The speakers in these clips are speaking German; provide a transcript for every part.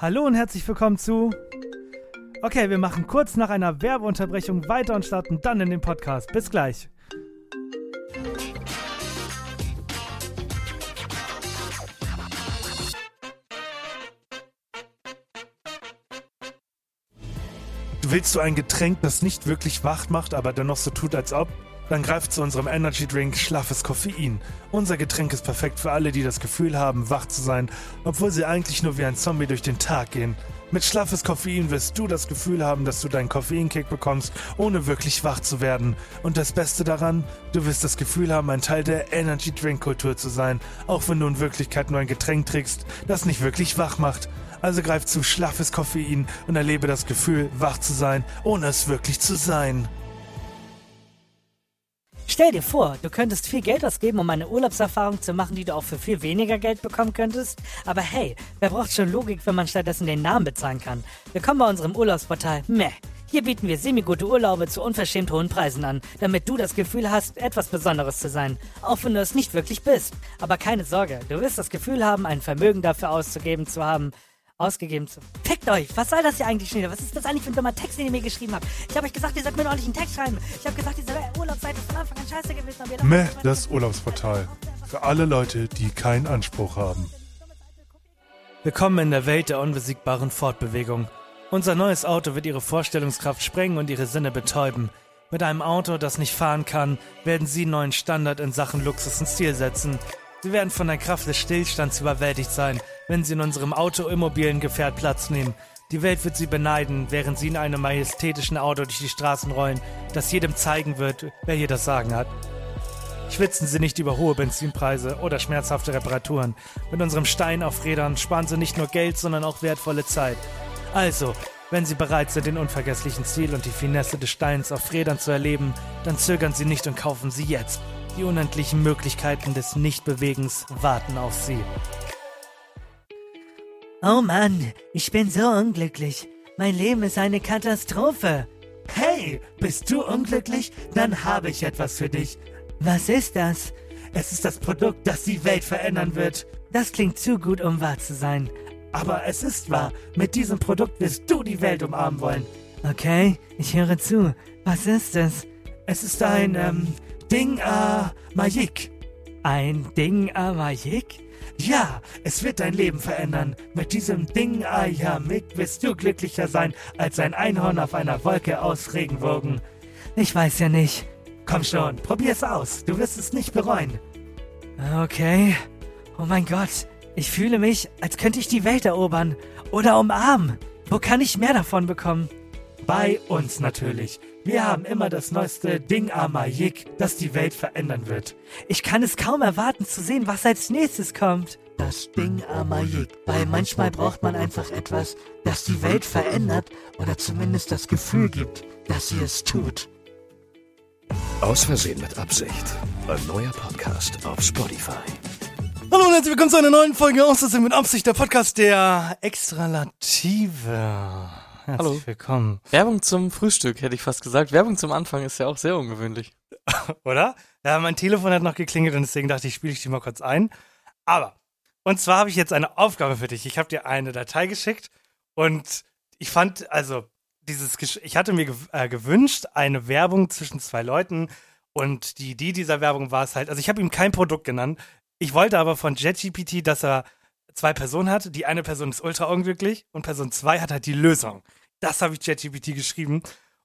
Hallo und herzlich willkommen zu. Okay, wir machen kurz nach einer Werbeunterbrechung weiter und starten dann in den Podcast. Bis gleich. Willst du ein Getränk, das nicht wirklich wach macht, aber dennoch so tut, als ob? Dann greif zu unserem Energy Drink Schlaffes Koffein. Unser Getränk ist perfekt für alle, die das Gefühl haben, wach zu sein, obwohl sie eigentlich nur wie ein Zombie durch den Tag gehen. Mit Schlaffes Koffein wirst du das Gefühl haben, dass du deinen Koffeinkick bekommst, ohne wirklich wach zu werden. Und das Beste daran, du wirst das Gefühl haben, ein Teil der Energy Drink Kultur zu sein, auch wenn du in Wirklichkeit nur ein Getränk trinkst, das nicht wirklich wach macht. Also greif zu schlaffes Koffein und erlebe das Gefühl, wach zu sein, ohne es wirklich zu sein. Stell dir vor, du könntest viel Geld ausgeben, um eine Urlaubserfahrung zu machen, die du auch für viel weniger Geld bekommen könntest. Aber hey, wer braucht schon Logik, wenn man stattdessen den Namen bezahlen kann? Willkommen bei unserem Urlaubsportal Meh. Hier bieten wir semi-gute Urlaube zu unverschämt hohen Preisen an, damit du das Gefühl hast, etwas Besonderes zu sein, auch wenn du es nicht wirklich bist. Aber keine Sorge, du wirst das Gefühl haben, ein Vermögen dafür auszugeben zu haben, ausgegeben zu. Fickt euch! Was soll das hier eigentlich schon wieder? Was ist das eigentlich für ein dummer Text, den ihr mir geschrieben habt? Ich habe euch gesagt, ihr sollt mir einen ordentlichen Text schreiben. Ich habe gesagt, diese Urlaubsseite ist von Anfang an scheiße gewesen. aber Meh, das Urlaubsportal. Für alle Leute, die keinen Anspruch haben. Willkommen in der Welt der unbesiegbaren Fortbewegung. Unser neues Auto wird Ihre Vorstellungskraft sprengen und Ihre Sinne betäuben. Mit einem Auto, das nicht fahren kann, werden Sie einen neuen Standard in Sachen Luxus und Stil setzen. Sie werden von der Kraft des Stillstands überwältigt sein, wenn Sie in unserem autoimmobilen Gefährt Platz nehmen. Die Welt wird Sie beneiden, während Sie in einem majestätischen Auto durch die Straßen rollen, das jedem zeigen wird, wer hier das Sagen hat. Schwitzen Sie nicht über hohe Benzinpreise oder schmerzhafte Reparaturen. Mit unserem Stein auf Rädern sparen Sie nicht nur Geld, sondern auch wertvolle Zeit. Also, wenn Sie bereit sind, den unvergesslichen Stil und die Finesse des Steins auf Rädern zu erleben, dann zögern Sie nicht und kaufen Sie jetzt. Die unendlichen Möglichkeiten des Nichtbewegens warten auf Sie. Oh Mann, ich bin so unglücklich. Mein Leben ist eine Katastrophe. Hey, bist du unglücklich? Dann habe ich etwas für dich. Was ist das? Es ist das Produkt, das die Welt verändern wird. Das klingt zu gut, um wahr zu sein. Aber es ist wahr. Mit diesem Produkt wirst du die Welt umarmen wollen. Okay, ich höre zu. Was ist es? Es ist ein, ähm, Ding, äh, Majik. Ein Ding Amajik? Ja, es wird dein Leben verändern. Mit diesem Ding Ayamik wirst du glücklicher sein als ein Einhorn auf einer Wolke aus Regenwogen. Ich weiß ja nicht. Komm schon, probier's aus. Du wirst es nicht bereuen. Okay. Oh mein Gott, ich fühle mich, als könnte ich die Welt erobern. Oder umarmen. Wo kann ich mehr davon bekommen? Bei uns natürlich. Wir haben immer das neueste Ding Amayik, das die Welt verändern wird. Ich kann es kaum erwarten zu sehen, was als nächstes kommt. Das Ding Amayik, weil manchmal braucht man einfach etwas, das die Welt verändert oder zumindest das Gefühl gibt, dass sie es tut. Aus Versehen mit Absicht. Ein neuer Podcast auf Spotify. Hallo und herzlich willkommen zu einer neuen Folge Außersehen mit Absicht, der Podcast der Extralative. Herzlich Hallo. willkommen. Werbung zum Frühstück, hätte ich fast gesagt. Werbung zum Anfang ist ja auch sehr ungewöhnlich. Oder? Ja, mein Telefon hat noch geklingelt und deswegen dachte ich, spiele ich die mal kurz ein. Aber, und zwar habe ich jetzt eine Aufgabe für dich. Ich habe dir eine Datei geschickt und ich fand, also, dieses, Gesch- ich hatte mir gew äh, gewünscht, eine Werbung zwischen zwei Leuten und die Idee dieser Werbung war es halt, also ich habe ihm kein Produkt genannt. Ich wollte aber von JetGPT, dass er zwei Personen hat. Die eine Person ist ultra unglücklich und Person zwei hat halt die Lösung. Das habe ich JetGPT geschrieben.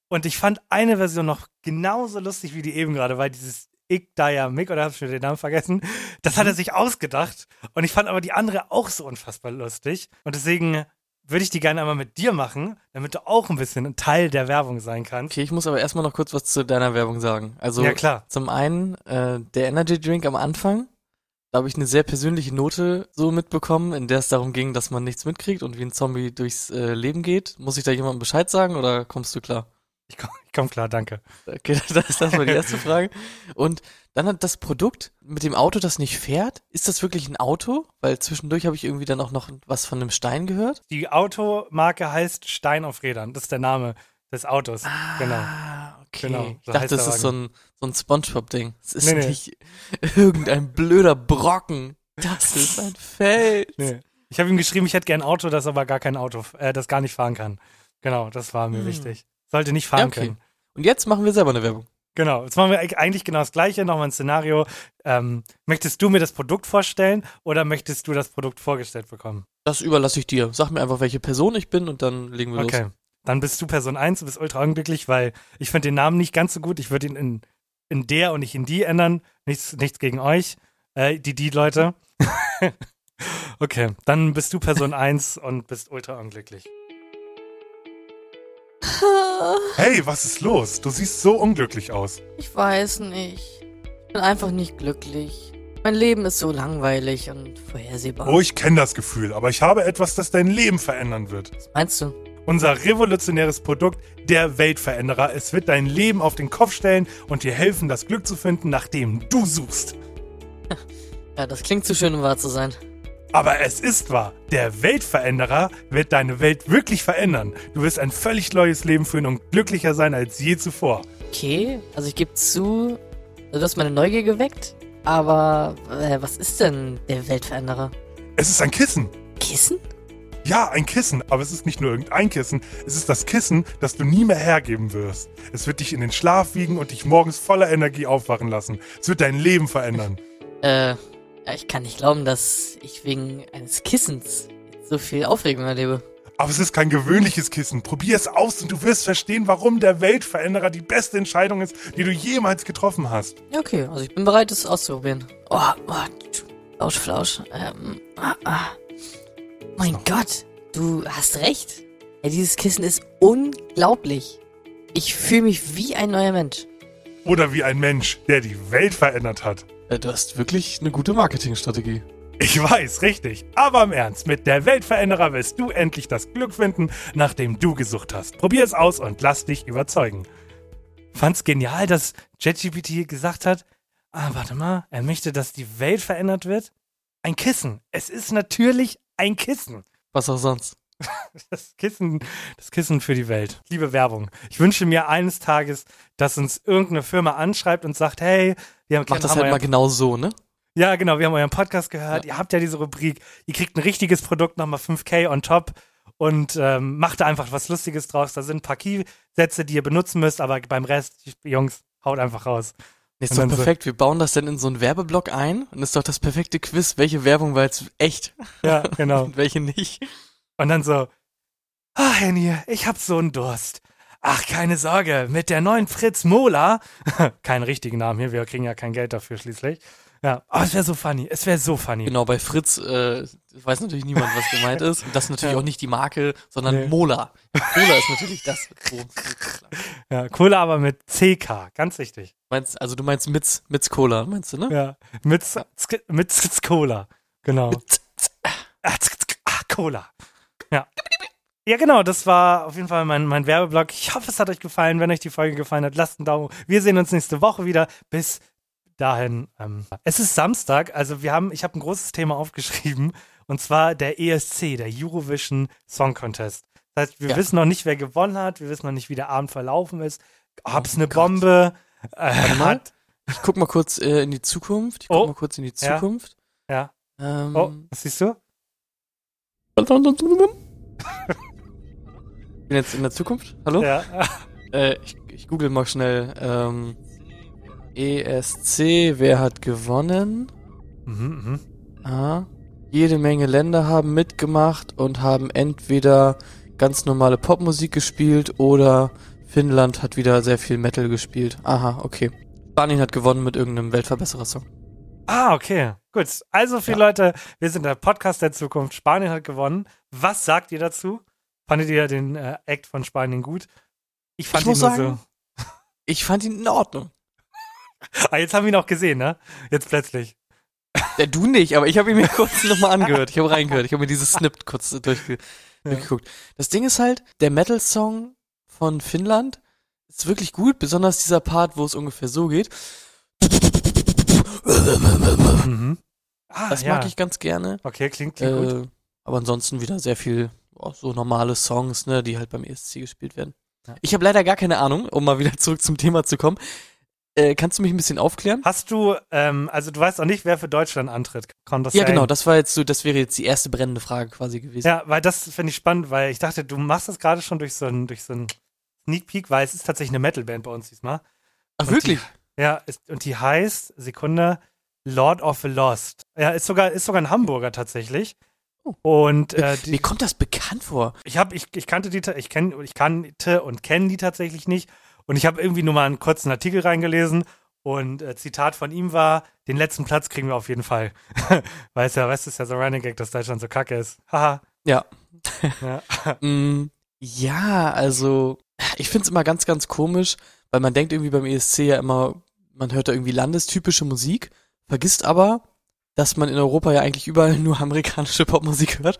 Und ich fand eine Version noch genauso lustig wie die eben gerade, weil dieses Ik Dynamic, oder habe ich schon den Namen vergessen, das hat er sich ausgedacht. Und ich fand aber die andere auch so unfassbar lustig. Und deswegen würde ich die gerne einmal mit dir machen, damit du auch ein bisschen ein Teil der Werbung sein kannst. Okay, ich muss aber erstmal noch kurz was zu deiner Werbung sagen. Also Ja, klar. zum einen äh, der Energy Drink am Anfang, Da habe ich eine sehr persönliche Note so mitbekommen, in der es darum ging, dass man nichts mitkriegt und wie ein Zombie durchs äh, Leben geht. Muss ich da jemandem Bescheid sagen oder kommst du klar? Ich komme komm klar, danke. Okay, das ist das mal die erste Frage. Und dann hat das Produkt mit dem Auto, das nicht fährt, ist das wirklich ein Auto? Weil zwischendurch habe ich irgendwie dann auch noch was von einem Stein gehört. Die Automarke heißt Stein auf Rädern. Das ist der Name des Autos. genau. Ah, okay. Genau, ich so dachte, heißt der das ist so ein, so ein Spongebob-Ding. Es ist Nee, nee. nicht irgendein blöder Brocken. Das ist ein Feld. Nee. Ich habe ihm geschrieben, ich hätte gern ein Auto, das aber gar kein Auto, äh, das gar nicht fahren kann. Genau, das war mir Hm. wichtig. Sollte nicht fahren Ja, okay. können. Und jetzt machen wir selber eine Werbung. Genau, jetzt machen wir eig- eigentlich genau das Gleiche. Nochmal ein Szenario. Ähm, möchtest du mir das Produkt vorstellen oder möchtest du das Produkt vorgestellt bekommen? Das überlasse ich dir. Sag mir einfach, welche Person ich bin und dann legen wir Okay. los. Dann bist du Person 1, du bist ultra unglücklich, weil ich finde den Namen nicht ganz so gut. Ich würde ihn in, in der und nicht in die ändern. Nichts, nichts gegen euch, äh, die, die Leute. okay, dann bist du Person 1 und bist ultra unglücklich. Hey, was ist los? Du siehst so unglücklich aus. Ich weiß nicht. Ich bin einfach nicht glücklich. Mein Leben ist so langweilig und vorhersehbar. Oh, ich kenne das Gefühl, aber ich habe etwas, das dein Leben verändern wird. Was meinst du? Unser revolutionäres Produkt, der Weltveränderer. Es wird dein Leben auf den Kopf stellen und dir helfen, das Glück zu finden, nach dem du suchst. Ja, das klingt zu schön, um wahr zu sein. Aber es ist wahr. Der Weltveränderer wird deine Welt wirklich verändern. Du wirst ein völlig neues Leben führen und glücklicher sein als je zuvor. Okay, also ich gebe zu, du hast meine Neugier geweckt, aber äh, was ist denn der Weltveränderer? Es ist ein Kissen. Kissen? Ja, ein Kissen, aber es ist nicht nur irgendein Kissen, es ist das Kissen, das du nie mehr hergeben wirst. Es wird dich in den Schlaf wiegen und dich morgens voller Energie aufwachen lassen. Es wird dein Leben verändern. Äh, ich kann nicht glauben, dass ich wegen eines Kissens so viel Aufregung erlebe. Aber es ist kein gewöhnliches Kissen. Probier es aus und du wirst verstehen, warum der Weltveränderer die beste Entscheidung ist, die du jemals getroffen hast. Ja, okay, also ich bin bereit, es auszuprobieren. Oh, oh, Flausch, Flausch. Ähm, ah, ah. Mein Gott, du hast recht. Ja, dieses Kissen ist unglaublich. Ich fühle mich wie ein neuer Mensch. Oder wie ein Mensch, der die Welt verändert hat. Äh, Du hast wirklich eine gute Marketingstrategie. Ich weiß, richtig. Aber im Ernst, mit der Weltveränderer wirst du endlich das Glück finden, nach dem du gesucht hast. Probier es aus und lass dich überzeugen. Fand's genial, dass ChatGPT gesagt hat, ah, warte mal, er möchte, dass die Welt verändert wird? Ein Kissen. Es ist natürlich ein Kissen. Was auch sonst. Das Kissen, das Kissen für die Welt. Liebe Werbung. Ich wünsche mir eines Tages, dass uns irgendeine Firma anschreibt und sagt, hey, wir haben, Mach das haben halt mal genau so, ne? ja, genau, wir haben euren Podcast gehört. Ihr habt ja diese Rubrik. Ihr kriegt ein richtiges Produkt, nochmal 5K on top und ähm, macht da einfach was Lustiges draus. Da sind ein paar Key-Sätze, die ihr benutzen müsst, aber beim Rest, Jungs, haut einfach raus. Ist doch dann so- perfekt. Wir bauen das dann in so einen Werbeblock ein und ist doch das perfekte Quiz, welche Werbung war jetzt echt Ja, genau. und welche nicht. Und dann so, ah, Henny, ich hab so einen Durst. Ach, keine Sorge, mit der neuen Fritz Mola, keinen richtigen Namen hier, wir kriegen ja kein Geld dafür schließlich. Ja, aber es wäre so funny, es wäre so funny. Genau, bei Fritz äh, weiß natürlich niemand, was gemeint ist. Und das ist natürlich Ja. auch nicht die Marke, sondern Nee. Mola. Mola ist natürlich das. Ja, Cola aber mit CK, ganz wichtig. Meinst, also du meinst Mitz, Mitz Cola, meinst du, ne? Ja, mit, Sk- mit Sk- Cola, genau. Ah, tsk, tsk, ah, Cola. Ja. Ja, genau, das war auf jeden Fall mein, mein Werbeblock. Ich hoffe, es hat euch gefallen. Wenn euch die Folge gefallen hat, lasst einen Daumen. hoch. Wir sehen uns nächste Woche wieder. Bis dahin. Ähm, es ist Samstag, also wir haben, ich habe ein großes Thema aufgeschrieben und zwar der ESC, der Eurovision Song Contest. Das heißt, wir Ja. wissen noch nicht, wer gewonnen hat. Wir wissen noch nicht, wie der Abend verlaufen ist. Ob es Oh eine Gott. Bombe äh, hat. Ich guck mal kurz äh, in die Zukunft. Ich guck Oh. mal kurz in die Ja. Zukunft. Ja. Ähm, Oh, was siehst du? Ich bin jetzt in der Zukunft. Hallo? Ja. Äh, ich, ich google mal schnell. Ähm, ESC, wer hat gewonnen? Mhm, mhm. Ah, jede Menge Länder haben mitgemacht und haben entweder ganz normale Popmusik gespielt oder Finnland hat wieder sehr viel Metal gespielt. Aha, okay. Spanien hat gewonnen mit irgendeinem Weltverbesserer-Song. Ah, okay. Gut. Also für Ja. Leute, wir sind der Podcast der Zukunft. Spanien hat gewonnen. Was sagt ihr dazu? Fandet ihr den äh, Act von Spanien gut? Ich fand Ich ihn nur sagen- Ich fand ihn in Ordnung. so. Ah, jetzt haben wir ihn auch gesehen, ne? Jetzt plötzlich. Der, du nicht, aber ich habe ihn mir kurz nochmal angehört. Ich habe reingehört. Ich habe mir dieses Snip kurz durchge durchgeguckt. Das Ding ist halt, der Metal-Song von Finnland ist wirklich gut, besonders dieser Part, wo es ungefähr so geht. Mhm. Ah, Das ja. mag ich ganz gerne. Okay, klingt, klingt gut. Äh, aber ansonsten wieder sehr viel oh, so normale Songs, ne, die halt beim ESC gespielt werden. Ja. Ich habe leider gar keine Ahnung, um mal wieder zurück zum Thema zu kommen. Äh, kannst du mich ein bisschen aufklären? Hast du, ähm, also du weißt auch nicht, wer für Deutschland antritt. Kann das Ja, sein? genau, das war jetzt so, das wäre jetzt die erste brennende Frage quasi gewesen. Ja, weil das finde ich spannend, weil ich dachte, du machst das gerade schon durch so einen durch so einen Sneak Peek, weil es ist tatsächlich eine Metalband bei uns diesmal. Ach, Und wirklich? Ja, ist, und die heißt, Sekunde, Lord of the Lost. Ja, ist sogar, ist sogar ein Hamburger tatsächlich. Oh. Und äh, Mir die, kommt das bekannt vor. ich habe, ich, ich kannte die, ich kenn, ich kannte und kenne die tatsächlich nicht. Und ich habe irgendwie nur mal einen kurzen Artikel reingelesen und äh, Zitat von ihm war: Den letzten Platz kriegen wir auf jeden Fall. weißt ja, weißt du, ist ja so Running Gag, dass Deutschland so kacke ist. Haha. Ja. Ja. Mm, ja, also ich find's immer ganz, ganz komisch, weil man denkt irgendwie beim ESC ja immer, man hört da irgendwie landestypische Musik, vergisst aber, dass man in Europa ja eigentlich überall nur amerikanische Popmusik hört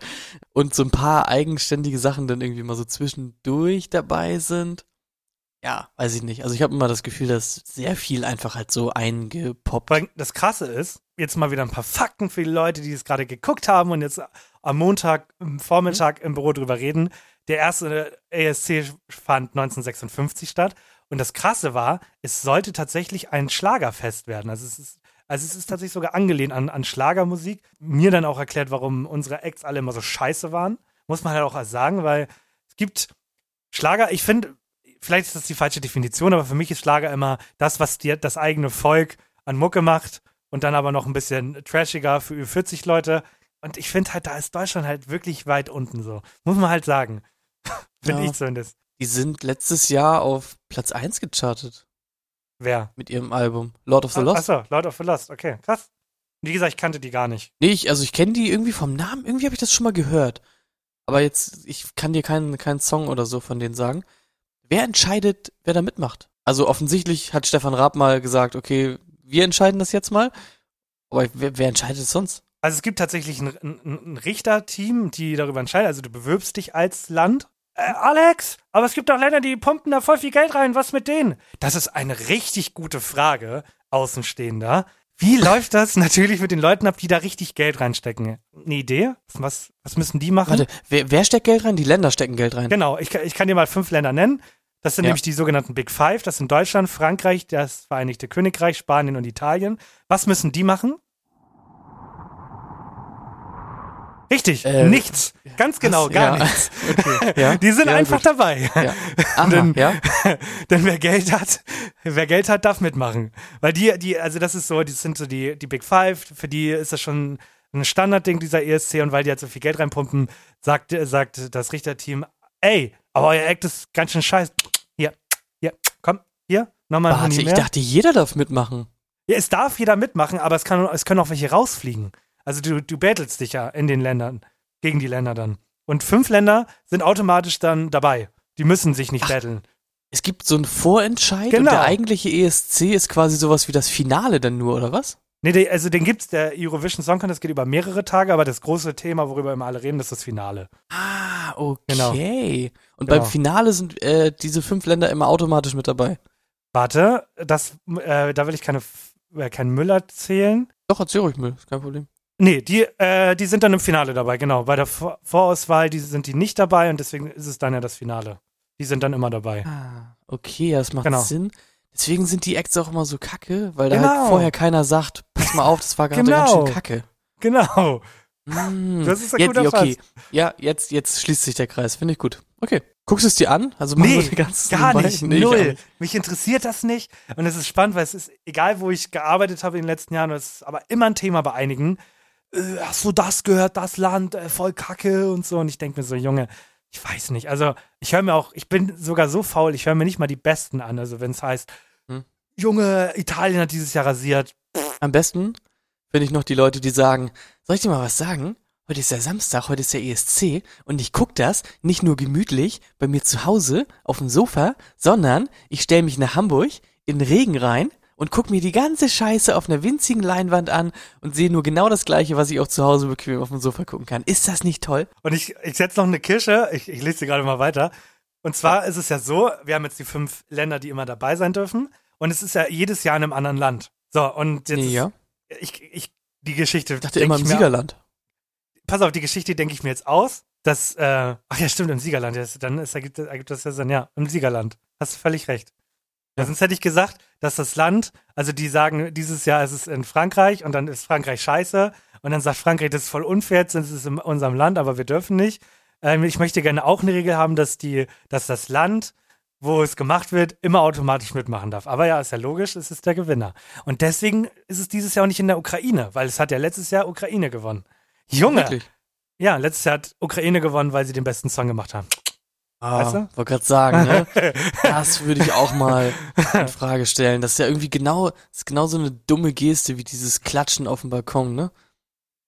und so ein paar eigenständige Sachen dann irgendwie mal so zwischendurch dabei sind. Ja, weiß ich nicht. Also ich habe immer das Gefühl, dass sehr viel einfach halt so eingepoppt. Das Krasse ist, jetzt mal wieder ein paar Fakten für die Leute, die es gerade geguckt haben und jetzt am Montag, im Vormittag im Büro drüber reden. Der erste ESC fand 1956 statt. Und das Krasse war, es sollte tatsächlich ein Schlagerfest werden. Also es ist, also es ist tatsächlich sogar angelehnt an, an Schlagermusik. Mir dann auch erklärt, warum unsere Acts alle immer so scheiße waren. Muss man halt auch sagen, weil es gibt Schlager, ich finde, vielleicht ist das die falsche Definition, aber für mich ist Schlager immer das, was dir das eigene Volk an Mucke macht und dann aber noch ein bisschen trashiger für über 40 Leute. Und ich finde halt, da ist Deutschland halt wirklich weit unten so. Muss man halt sagen. finde Ja. ich zumindest. Die sind letztes Jahr auf Platz 1 gechartet Wer? mit ihrem Album Lord of the Ah, Lost. Achso, Lord of the Lost, okay, krass. Wie gesagt, ich kannte die gar nicht. Nee, ich, also ich kenne die irgendwie vom Namen, irgendwie habe ich das schon mal gehört. Aber jetzt, ich kann dir keinen, keinen Song oder so von denen sagen. Wer entscheidet, wer da mitmacht? Also offensichtlich hat Stefan Raab mal gesagt, okay, wir entscheiden das jetzt mal. Aber wer, wer entscheidet es sonst? Also es gibt tatsächlich ein, ein, ein Richterteam, die darüber entscheiden. Also du bewirbst dich als Land. Äh, Alex, aber es gibt auch Länder, die pumpen da voll viel Geld rein. Was mit denen? Das ist eine richtig gute Frage, Außenstehender. Wie läuft das natürlich mit den Leuten ab, die da richtig Geld reinstecken? Eine Idee? Was, was müssen die machen? Warte, wer, wer steckt Geld rein? Die Länder stecken Geld rein. Genau, ich, kann- ich kann dir mal fünf Länder nennen. Das sind Ja. nämlich die sogenannten Big Five. Das sind Deutschland, Frankreich, das Vereinigte Königreich, Spanien und Italien. Was müssen die machen? Richtig, Äh, nichts. Ganz genau, Was? gar Ja. nichts. Okay, ja. Die sind ja, einfach gut. dabei. Aha, Denn-. Denn wer Geld hat, wer Geld hat, darf mitmachen. Weil die, die, also das ist so, die sind so die, die Big Five, für die ist das schon ein Standardding, dieser ESC, und weil die halt so viel Geld reinpumpen, sagt, sagt das Richterteam, ey, aber euer Act ist ganz schön scheiße. Hier, hier, komm, hier, nochmal Warte, ich dachte, jeder darf mitmachen. Ja, es darf jeder mitmachen, aber es, kann, es können auch welche rausfliegen. Also du, du battlest dich ja in den Ländern, gegen die Länder dann. Und fünf Länder sind automatisch dann dabei. Die müssen sich nicht Ach, battlen. Es gibt so einen Vorentscheid und Genau. der eigentliche ESC ist quasi sowas wie das Finale dann nur, oder was? Nee, also den gibt's, der Eurovision Song Contest geht über mehrere Tage, aber das große Thema, worüber immer alle reden, ist das Finale. Ah, Genau. okay. Und Genau. beim Finale sind äh, diese fünf Länder immer automatisch mit dabei. Warte, das, äh, da will ich keine, äh, keinen Müll erzählen. Doch, erzähl ruhig mal, ist kein Problem. Nee, die, äh, die sind dann im Finale dabei, genau. Bei der Vor Vorauswahl die sind die nicht dabei und deswegen ist es dann ja das Finale. Die sind dann immer dabei. Ah, okay, das macht Genau. Sinn. Deswegen sind die Acts auch immer so kacke, weil da Genau. halt vorher keiner sagt, pass mal auf, das war gerade ganz Genau. schön kacke. Genau. Mm. Das ist ein jetzt, guter okay. Ja, jetzt, jetzt schließt sich der Kreis, finde ich gut. Okay. Guckst du es dir an? Also Nee, wir ganz Gar nicht, Nee, null. Mich interessiert das nicht. Und es ist spannend, weil es ist, egal wo ich gearbeitet habe in den letzten Jahren, es ist aber immer ein Thema bei einigen. Äh, hast du das gehört, das Land, äh, voll Kacke und so. Und ich denke mir so, Junge, ich weiß nicht. Also ich höre mir auch, ich bin sogar so faul, ich höre mir nicht mal die Besten an. Also wenn es heißt, Hm. Junge, Italien hat dieses Jahr rasiert. Am besten finde ich noch die Leute, die sagen, soll ich dir mal was sagen? Heute ist ja Samstag, heute ist ja ESC und ich guck das nicht nur gemütlich bei mir zu Hause auf dem Sofa, sondern ich stelle mich nach Hamburg in den Regen rein und guck mir die ganze Scheiße auf einer winzigen Leinwand an und sehe nur genau das gleiche, was ich auch zu Hause bequem auf dem Sofa gucken kann. Ist das nicht toll? Und ich, ich setze noch eine Kirsche, ich, ich lese sie gerade mal weiter. Und zwar ist es ja so, wir haben jetzt die fünf Länder, die immer dabei sein dürfen. Und es ist ja jedes Jahr in einem anderen Land. So, und jetzt ja. ist, ich, ich, die Geschichte. Ich dachte immer im ich mir- Siegerland. Pass auf, die Geschichte denke ich mir jetzt aus. Dass, äh, ach ja, stimmt, im Siegerland. Ja, dann ist, ergibt, ergibt das ja Sinn. Ja, im Siegerland. Hast du völlig recht. Ja. Sonst hätte ich gesagt, dass das Land, also die sagen, dieses Jahr ist es in Frankreich und dann ist Frankreich scheiße und dann sagt Frankreich, das ist voll unfair, jetzt ist es in unserem Land, aber wir dürfen nicht. Ähm, ich möchte gerne auch eine Regel haben, dass die, dass das Land, wo es gemacht wird, immer automatisch mitmachen darf. Aber ja, ist ja logisch, es ist der Gewinner. Und deswegen ist es dieses Jahr auch nicht in der Ukraine, weil es hat ja letztes Jahr Ukraine gewonnen. Junge! Wirklich? Ja, letztes Jahr hat Ukraine gewonnen, weil sie den besten Song gemacht haben. Ah, Weißt du? wollte gerade sagen, ne? Das würde ich auch mal in Frage stellen. Das ist ja irgendwie genau, das ist genau so eine dumme Geste wie dieses Klatschen auf dem Balkon, ne?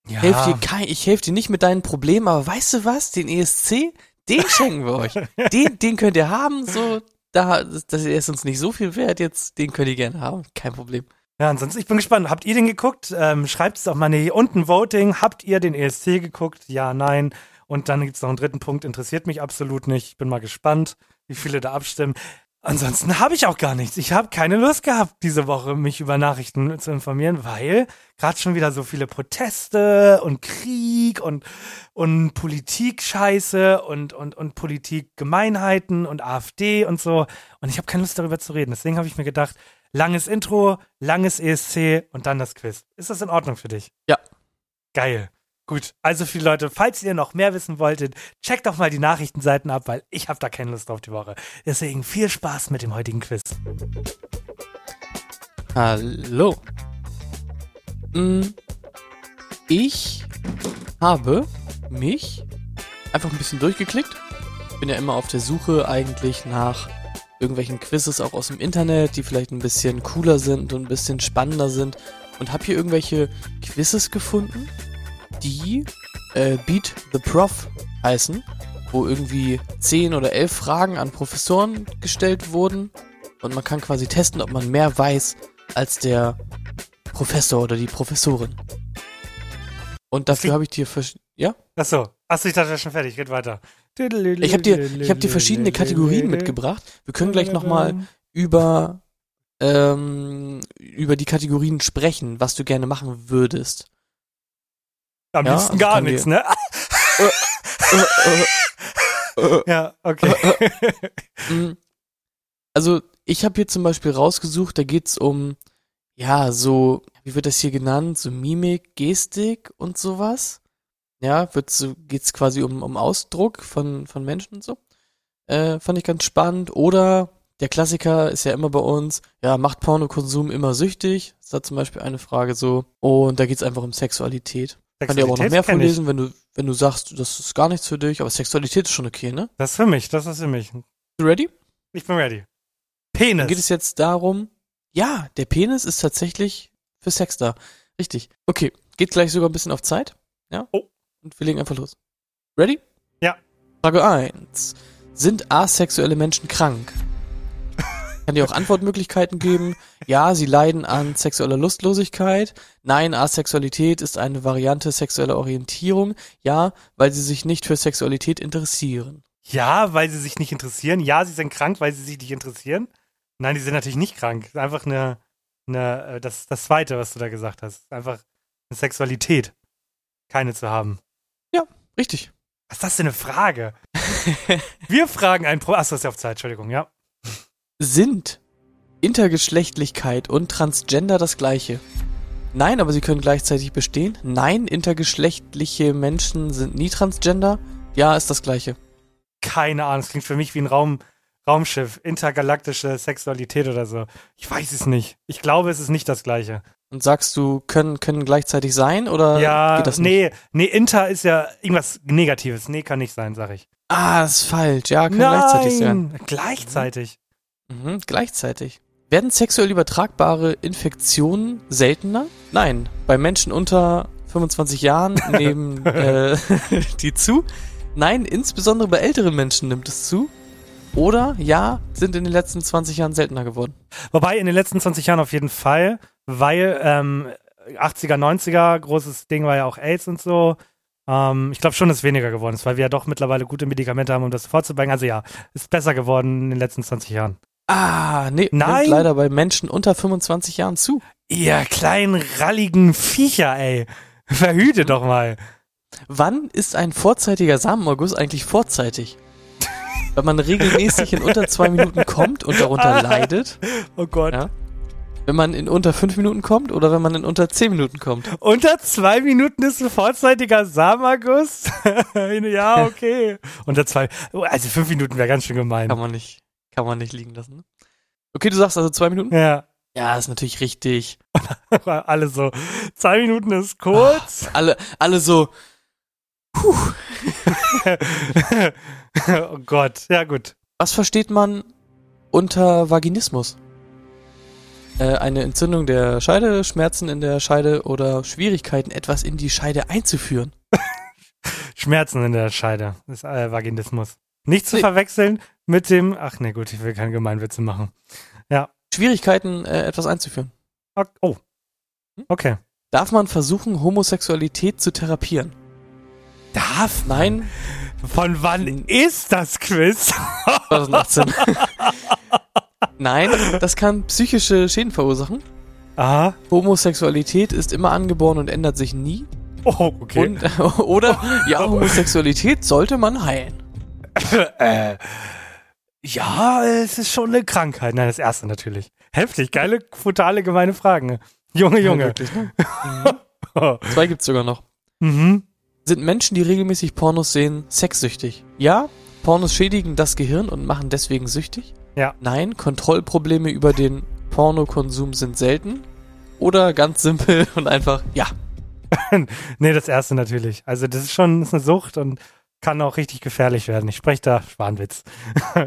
Ja. Helf dir kein, ich helfe dir nicht mit deinen Problemen, aber weißt du was? Den ESC, den schenken wir euch. Den, den könnt ihr haben, so, da, das, ist uns nicht so viel wert jetzt, den könnt ihr gerne haben, kein Problem. Ja, ansonsten, ich bin gespannt. Habt ihr den geguckt? Ähm, schreibt es auf meine hier unten Voting. Habt ihr den ESC geguckt? Ja, nein. Und dann gibt's noch einen dritten Punkt, interessiert mich absolut nicht. Ich bin mal gespannt, wie viele da abstimmen. Ansonsten habe ich auch gar nichts. Ich habe keine Lust gehabt, diese Woche mich über Nachrichten zu informieren, weil gerade schon wieder so viele Proteste und Krieg und, und Politik-Scheiße und, und, und Politik-Gemeinheiten und AfD und so. Und ich habe keine Lust darüber zu reden. Deswegen habe ich mir gedacht, langes Intro, langes ESC und dann das Quiz. Ist das in Ordnung für dich? Ja. Geil. Gut, also viele Leute, falls ihr noch mehr wissen wolltet, checkt doch mal die Nachrichtenseiten ab, weil ich habe da keine Lust drauf die Woche. Deswegen viel Spaß mit dem heutigen Quiz. Hallo. Mm, Ich habe mich einfach ein bisschen durchgeklickt. Bin ja immer auf der Suche eigentlich nach irgendwelchen Quizzes auch aus dem Internet, die vielleicht ein bisschen cooler sind und ein bisschen spannender sind. Und habe hier irgendwelche Quizzes gefunden, die äh, Beat the Prof heißen, wo irgendwie 10 oder 11 Fragen an Professoren gestellt wurden. Und man kann quasi testen, ob man mehr weiß als der Professor oder die Professorin. Und dafür habe ich dir ja? Achso, achso, ich dachte, wir schon fertig. Geht weiter. Ich habe dir ich habe dir verschiedene Kategorien mitgebracht. Wir können gleich noch mal über ähm, über die Kategorien sprechen, was du gerne machen würdest. Am Ja, liebsten also gar nichts, ne? ja, okay. Mm. Also, ich habe hier zum Beispiel rausgesucht, da geht's um, ja, so, wie wird das hier genannt? So Mimik, Gestik und sowas. Ja, so, geht's quasi um, um Ausdruck von, von Menschen und so. Äh, fand ich ganz spannend. Oder der Klassiker ist ja immer bei uns, ja, macht Pornokonsum immer süchtig? Ist da zum Beispiel eine Frage so. Und da geht's einfach um Sexualität. Kann dir aber auch noch mehr ich. vorlesen, wenn du, wenn du sagst, das ist gar nichts für dich, aber Sexualität ist schon okay, ne? Das ist für mich, das ist für mich. Du ready? Ich bin ready. Dann Penis. geht es jetzt darum, ja, der Penis ist tatsächlich für Sex da. Richtig. Okay, geht gleich sogar ein bisschen auf Zeit. Ja? Oh. Und wir legen einfach los. Ready? Ja. Frage 1. Sind asexuelle Menschen krank? Kann dir auch Antwortmöglichkeiten geben. Ja, sie leiden an sexueller Lustlosigkeit. Nein, Asexualität ist eine Variante sexueller Orientierung. Ja, weil sie sich nicht für Sexualität interessieren. Ja, weil sie sich nicht interessieren. Ja, sie sind krank, weil sie sich nicht interessieren. Nein, die sind natürlich nicht krank. Das ist einfach eine, eine äh, das, das Zweite, was du da gesagt hast. Einfach eine Sexualität. Keine zu haben. Richtig. Was ist das denn eine Frage? Wir fragen einen Pro. Achso, ist ja auf Zeit, Entschuldigung, ja. Sind Intergeschlechtlichkeit und Transgender das gleiche? Nein, aber sie können gleichzeitig bestehen. Nein, intergeschlechtliche Menschen sind nie Transgender. Ja, ist das gleiche. Keine Ahnung, es klingt für mich wie ein Raum, Raumschiff, intergalaktische Sexualität oder so. Ich weiß es nicht. Ich glaube, es ist nicht das gleiche. Und sagst du, können, können gleichzeitig sein oder ja, geht das nicht? nee, nee, inter ist ja irgendwas Negatives. Nee, kann nicht sein, sag ich. Ah, ist falsch. Ja, kann gleichzeitig sein. Nein, gleichzeitig. Mhm, gleichzeitig. Werden sexuell übertragbare Infektionen seltener? Nein. Bei Menschen unter 25 Jahren nehmen äh, die zu. Nein, insbesondere bei älteren Menschen nimmt es zu. Oder ja, sind in den letzten 20 Jahren seltener geworden. Wobei in den letzten 20 Jahren auf jeden Fall, weil ähm, 80er, 90er, großes Ding war ja auch AIDS und so. Ähm, ich glaube schon, dass es weniger geworden ist, weil wir ja doch mittlerweile gute Medikamente haben, um das vorzubringen. Also ja, ist besser geworden in den letzten 20 Jahren. Ah, nee, Nein. nimmt leider bei Menschen unter 25 Jahren zu. Ihr kleinen, ralligen Viecher, ey. Verhüte doch mal. Wann ist ein vorzeitiger Samenerguss eigentlich vorzeitig? Wenn man regelmäßig in unter zwei Minuten kommt und darunter leidet. Oh Gott. Ja. Wenn man in unter fünf Minuten kommt oder wenn man in unter zehn Minuten kommt. Unter zwei Minuten ist ein vorzeitiger Samenerguss? ja, okay. Unter zwei, also fünf Minuten wäre ganz schön gemein. Kann man nicht, kann man nicht liegen lassen. Ne? Okay, du sagst also zwei Minuten? Ja. Ja, ist natürlich richtig. Alle so, zwei Minuten ist kurz. Alle, alle so, oh Gott, ja gut. was versteht man unter Vaginismus? Äh, eine Entzündung der Scheide, Schmerzen in der Scheide oder Schwierigkeiten, etwas in die Scheide einzuführen. Schmerzen in der Scheide, das ist äh, Vaginismus. Nicht zu Nee. verwechseln mit dem, ach nee, gut, ich will keine Gemeinwitze machen. Schwierigkeiten, äh, etwas einzuführen. Oh, okay. Darf man versuchen, Homosexualität zu therapieren? Darf? Nein, Von wann ist das Quiz? 2018. Nein, das kann psychische Schäden verursachen. Aha. Homosexualität ist immer angeboren und ändert sich nie. Oh, okay. Und, oder, ja, Homosexualität sollte man heilen. äh, ja, es ist schon eine Krankheit. Nein, das erste natürlich. Heftig, geile, brutale, gemeine Fragen. Junge, Ja, Junge. wirklich, ne? Mhm. Zwei gibt's sogar noch. mhm. Sind Menschen, die regelmäßig Pornos sehen, sexsüchtig? Ja, Pornos schädigen das Gehirn und machen deswegen süchtig? Ja. Nein, Kontrollprobleme über den Pornokonsum sind selten? Oder ganz simpel und einfach, ja. Nee, das erste natürlich. Also, das ist schon das ist eine Sucht und kann auch richtig gefährlich werden. Ich spreche da Schwanwitz.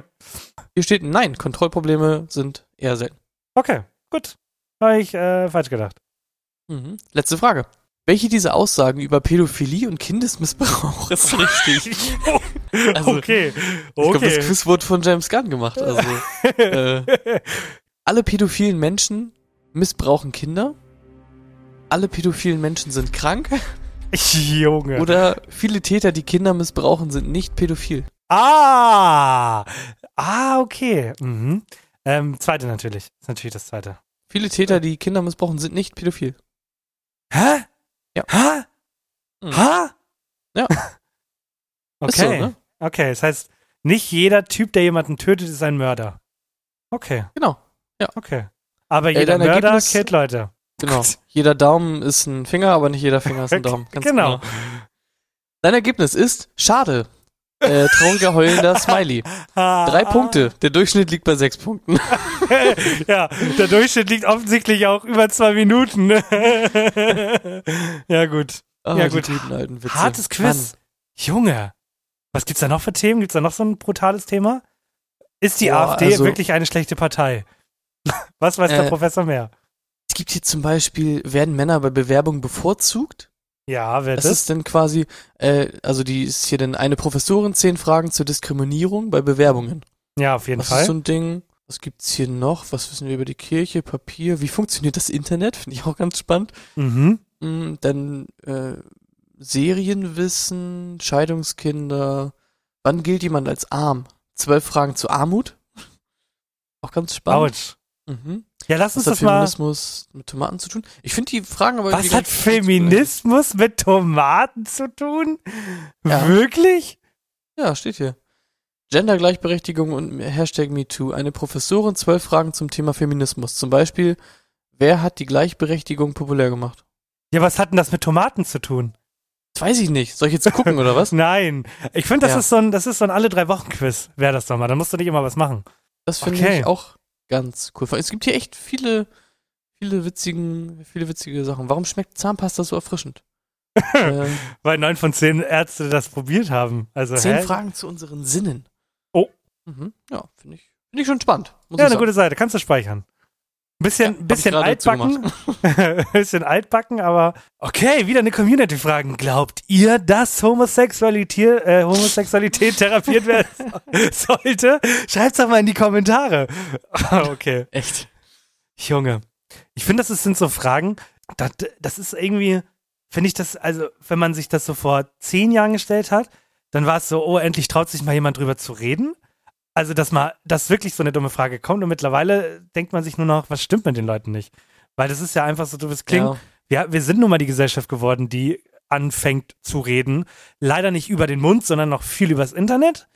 Hier steht, nein, Kontrollprobleme sind eher selten. Okay, gut. Habe ich äh, falsch gedacht. Mhm. Letzte Frage. Welche dieser Aussagen über Pädophilie und Kindesmissbrauch ist richtig? Also, okay. Ich glaube, das Okay. Quiz wurde von James Gunn gemacht. Also, äh, alle pädophilen Menschen missbrauchen Kinder. Alle pädophilen Menschen sind krank. Junge. Oder viele Täter, die Kinder missbrauchen, sind nicht pädophil. ah! Ah, okay. Mhm. Ähm, zweite natürlich. Ist natürlich das zweite. Viele Täter, die Kinder missbrauchen, sind nicht pädophil. Hä? Ja. Hä? Mhm. Hä? Ja. Okay. So, ne? Okay, das heißt, nicht jeder Typ, der jemanden tötet, ist ein Mörder. Okay, Genau, okay. Aber jeder Mörder Ergebnis- killt Leute. Genau. Gott. Jeder Daumen ist ein Finger, aber nicht jeder Finger ist ein Daumen. Ganz Genau. Dein Ergebnis ist schade. Äh, trauriger heulender Smiley. Drei Punkte. Der Durchschnitt liegt bei sechs Punkten. ja, der Durchschnitt liegt offensichtlich auch über zwei Minuten. ja, gut. Ah, Ja, gut. Hartes Quiz. Junge. Was gibt's da noch für Themen? Gibt's da noch so ein brutales Thema? Ist die Boah, AfD also- wirklich eine schlechte Partei? Was weiß der Äh, Professor mehr? Es gibt hier zum Beispiel, werden Männer bei Bewerbung bevorzugt? Ja, wer Das das? ist denn quasi, äh, also die ist hier denn eine Professorin, zehn Fragen zur Diskriminierung bei Bewerbungen. Ja, auf jeden Was Fall. ist so ein Ding? Was gibt's hier noch? Was wissen wir über die Kirche, Papier? Wie funktioniert das Internet? Finde ich auch ganz spannend. mhm. Mm, dann äh, Serienwissen, Scheidungskinder. Wann gilt jemand als arm? Zwölf Fragen zur Armut. Auch ganz spannend. Autsch. Mhm. Ja, lass uns Was hat das mal. Feminismus mit Tomaten zu tun? Ich finde die Fragen aber Was hat Feminismus mit Tomaten zu tun? Ja. Wirklich? Ja, steht hier. Gendergleichberechtigung und Hashtag MeToo. Eine Professorin, zwölf Fragen zum Thema Feminismus. Zum Beispiel, wer hat die Gleichberechtigung populär gemacht? Ja, was hat denn das mit Tomaten zu tun? Das weiß ich nicht. Soll ich jetzt gucken oder was? Nein. Ich finde, das Ja. ist so ein, das ist so ein alle drei Wochen Quiz. Wäre das doch mal. Da musst du nicht immer was machen. Das finde Okay. ich auch ganz cool. Es gibt hier echt viele, viele witzigen, viele witzige Sachen. Warum schmeckt Zahnpasta so erfrischend? äh, Weil neun von zehn Ärzte das probiert haben. Also, zehn hä? Fragen zu unseren Sinnen. Oh. Mhm. Ja, finde ich, finde ich schon spannend. Ja, eine sagen. gute Seite. Kannst du speichern. Bisschen, ich bisschen altbacken. bisschen altbacken, aber okay, wieder eine Community-Frage. Glaubt ihr, dass Homosexualität, äh, Homosexualität therapiert werden so- sollte? Schreibt's doch mal in die Kommentare. okay. Echt. Junge. Ich finde, das sind so Fragen, das, das ist irgendwie, finde ich das, also, wenn man sich das so vor zehn Jahren gestellt hat, dann war es so, oh, endlich traut sich mal jemand drüber zu reden. Also, dass mal, dass wirklich so eine dumme Frage kommt und mittlerweile denkt man sich nur noch, was stimmt mit den Leuten nicht? Weil das ist ja einfach so doofes Klingen. Ja. Ja, wir sind nun mal die Gesellschaft geworden, die anfängt zu reden. Leider nicht über den Mund, sondern noch viel übers Internet.